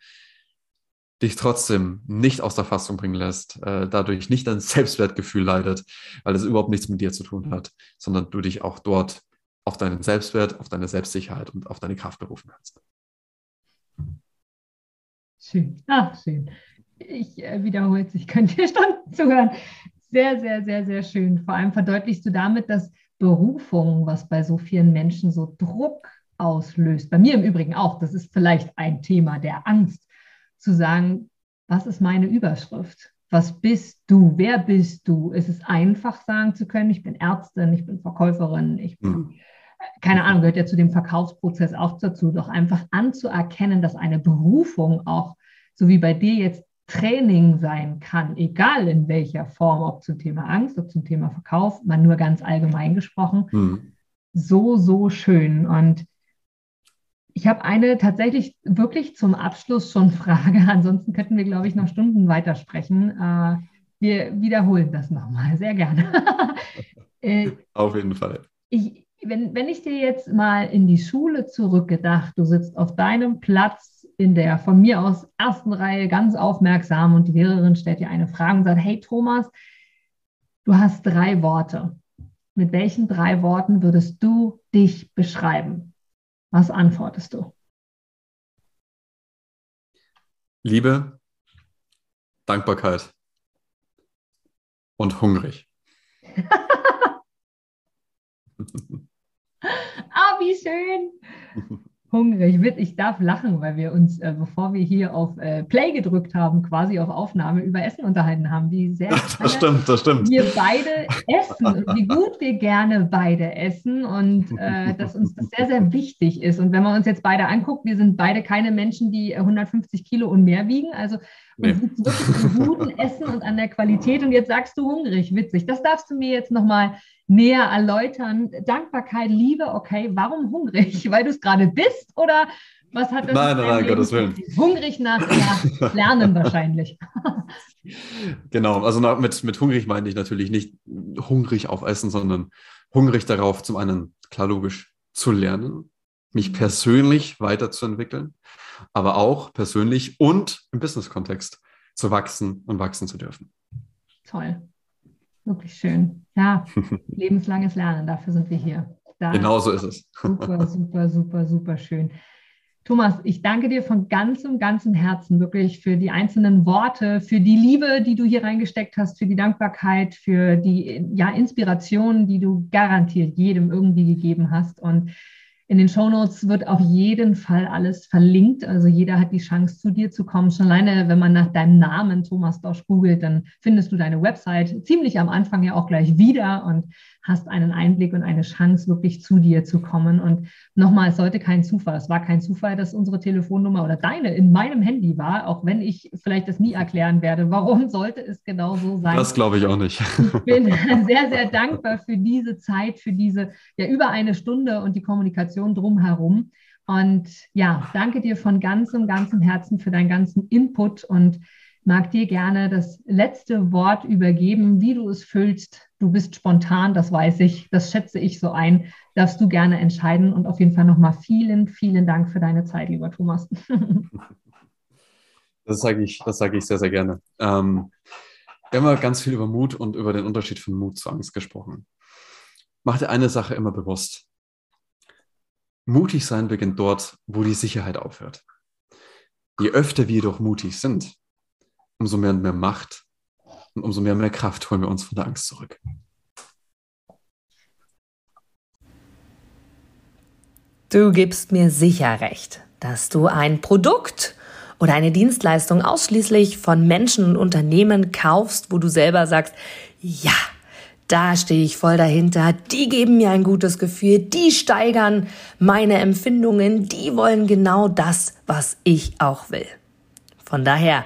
dich trotzdem nicht aus der Fassung bringen lässt, äh, dadurch nicht dein Selbstwertgefühl leidet, weil es überhaupt nichts mit dir zu tun hat, sondern du dich auch dort auf deinen Selbstwert, auf deine Selbstsicherheit und auf deine Kraft berufen kannst. Schön. Ach, schön. Ich äh, wiederhole es, ich könnte dir <laughs> Stunden zuhören. Sehr, sehr, sehr, sehr schön. Vor allem verdeutlichst du damit, dass Berufung, was bei so vielen Menschen so Druck auslöst, bei mir im Übrigen auch, das ist vielleicht ein Thema der Angst, zu sagen, was ist meine Überschrift? Was bist du? Wer bist du? Es ist einfach sagen zu können, ich bin Ärztin, ich bin Verkäuferin, ich bin mhm keine Ahnung, gehört ja zu dem Verkaufsprozess auch dazu, doch einfach anzuerkennen, dass eine Berufung auch, so wie bei dir jetzt Training sein kann, egal in welcher Form, ob zum Thema Angst, ob zum Thema Verkauf, man nur ganz allgemein gesprochen, mhm. so, so schön. Und ich habe eine tatsächlich wirklich zum Abschluss schon Frage, <laughs> ansonsten könnten wir, glaube ich, noch Stunden weitersprechen. Äh, wir wiederholen das nochmal, sehr gerne. <laughs> Äh, Auf jeden Fall. Ich, wenn, wenn ich dir jetzt mal in die Schule zurückgedacht, du sitzt auf deinem Platz in der von mir aus ersten Reihe ganz aufmerksam und die Lehrerin stellt dir eine Frage und sagt, hey Thomas, du hast drei Worte. Mit welchen drei Worten würdest du dich beschreiben? Was antwortest du? Liebe, Dankbarkeit und hungrig. <laughs> ah, wie schön. hungrig wird. Ich darf lachen, weil wir uns, äh, bevor wir hier auf äh, Play gedrückt haben, quasi auf Aufnahme über Essen unterhalten haben, wie sehr das stimmt, das stimmt. wir beide essen und wie gut wir gerne beide essen und äh, dass uns das sehr, sehr wichtig ist. Und wenn man uns jetzt beide anguckt, wir sind beide keine Menschen, die 150 äh, Kilo und mehr wiegen. Also nee. sieht wirklich am guten <laughs> Essen und an der Qualität. Und jetzt sagst du hungrig, witzig. Das darfst du mir jetzt nochmal näher erläutern. Dankbarkeit, Liebe, okay, warum hungrig? <laughs> Weil du es gerade bist oder was hat das? Nein, nein, nein, Gottes Willen. Hungrig nach, nach Lernen <laughs> wahrscheinlich. genau, also mit, mit hungrig meine ich natürlich nicht hungrig auf Essen, sondern hungrig darauf, zum einen klar logisch zu lernen, mich persönlich weiterzuentwickeln, aber auch persönlich und im Business-Kontext zu wachsen und wachsen zu dürfen. Toll. Wirklich schön. Ja, <laughs> lebenslanges Lernen, dafür sind wir hier. Da genau so ist es. super, super, super, super schön. Thomas, ich danke dir von ganzem, ganzem Herzen wirklich für die einzelnen Worte, für die Liebe, die du hier reingesteckt hast, für die Dankbarkeit, für die ja, Inspiration, die du garantiert jedem irgendwie gegeben hast. Und in den Shownotes wird auf jeden Fall alles verlinkt. Also jeder hat die Chance, zu dir zu kommen. Schon alleine, wenn man nach deinem Namen Thomas Dosch googelt, dann findest du deine Website ziemlich am Anfang ja auch gleich wieder. Und hast einen Einblick und eine Chance, wirklich zu dir zu kommen. Und nochmal, es sollte kein Zufall, es war kein Zufall, dass unsere Telefonnummer oder deine in meinem Handy war, auch wenn ich vielleicht das nie erklären werde. Warum <laughs> sollte es genau so sein? Das glaube ich auch nicht. Ich bin <laughs> sehr, sehr dankbar für diese Zeit, für diese ja über eine Stunde und die Kommunikation drumherum. Und ja, danke dir von ganzem, ganzem Herzen für deinen ganzen Input und mag dir gerne das letzte Wort übergeben, wie du es füllst. Du bist spontan, das weiß ich, das schätze ich so ein. Darfst du gerne entscheiden und auf jeden Fall nochmal vielen, vielen Dank für deine Zeit, lieber Thomas. <laughs> Das sage ich, das ich sehr, sehr gerne. Ähm, wir haben ja ganz viel über Mut und über den Unterschied von Mut zu Angst gesprochen. Mach dir eine Sache immer bewusst. Mutig sein beginnt dort, wo die Sicherheit aufhört. Je öfter wir doch mutig sind, umso mehr und mehr Macht und umso mehr und mehr Kraft holen wir uns von der Angst zurück. Du gibst mir sicher recht, dass du ein Produkt oder eine Dienstleistung ausschließlich von Menschen und Unternehmen kaufst, wo du selber sagst, ja, da stehe ich voll dahinter, die geben mir ein gutes Gefühl, die steigern meine Empfindungen, die wollen genau das, was ich auch will. Von daher,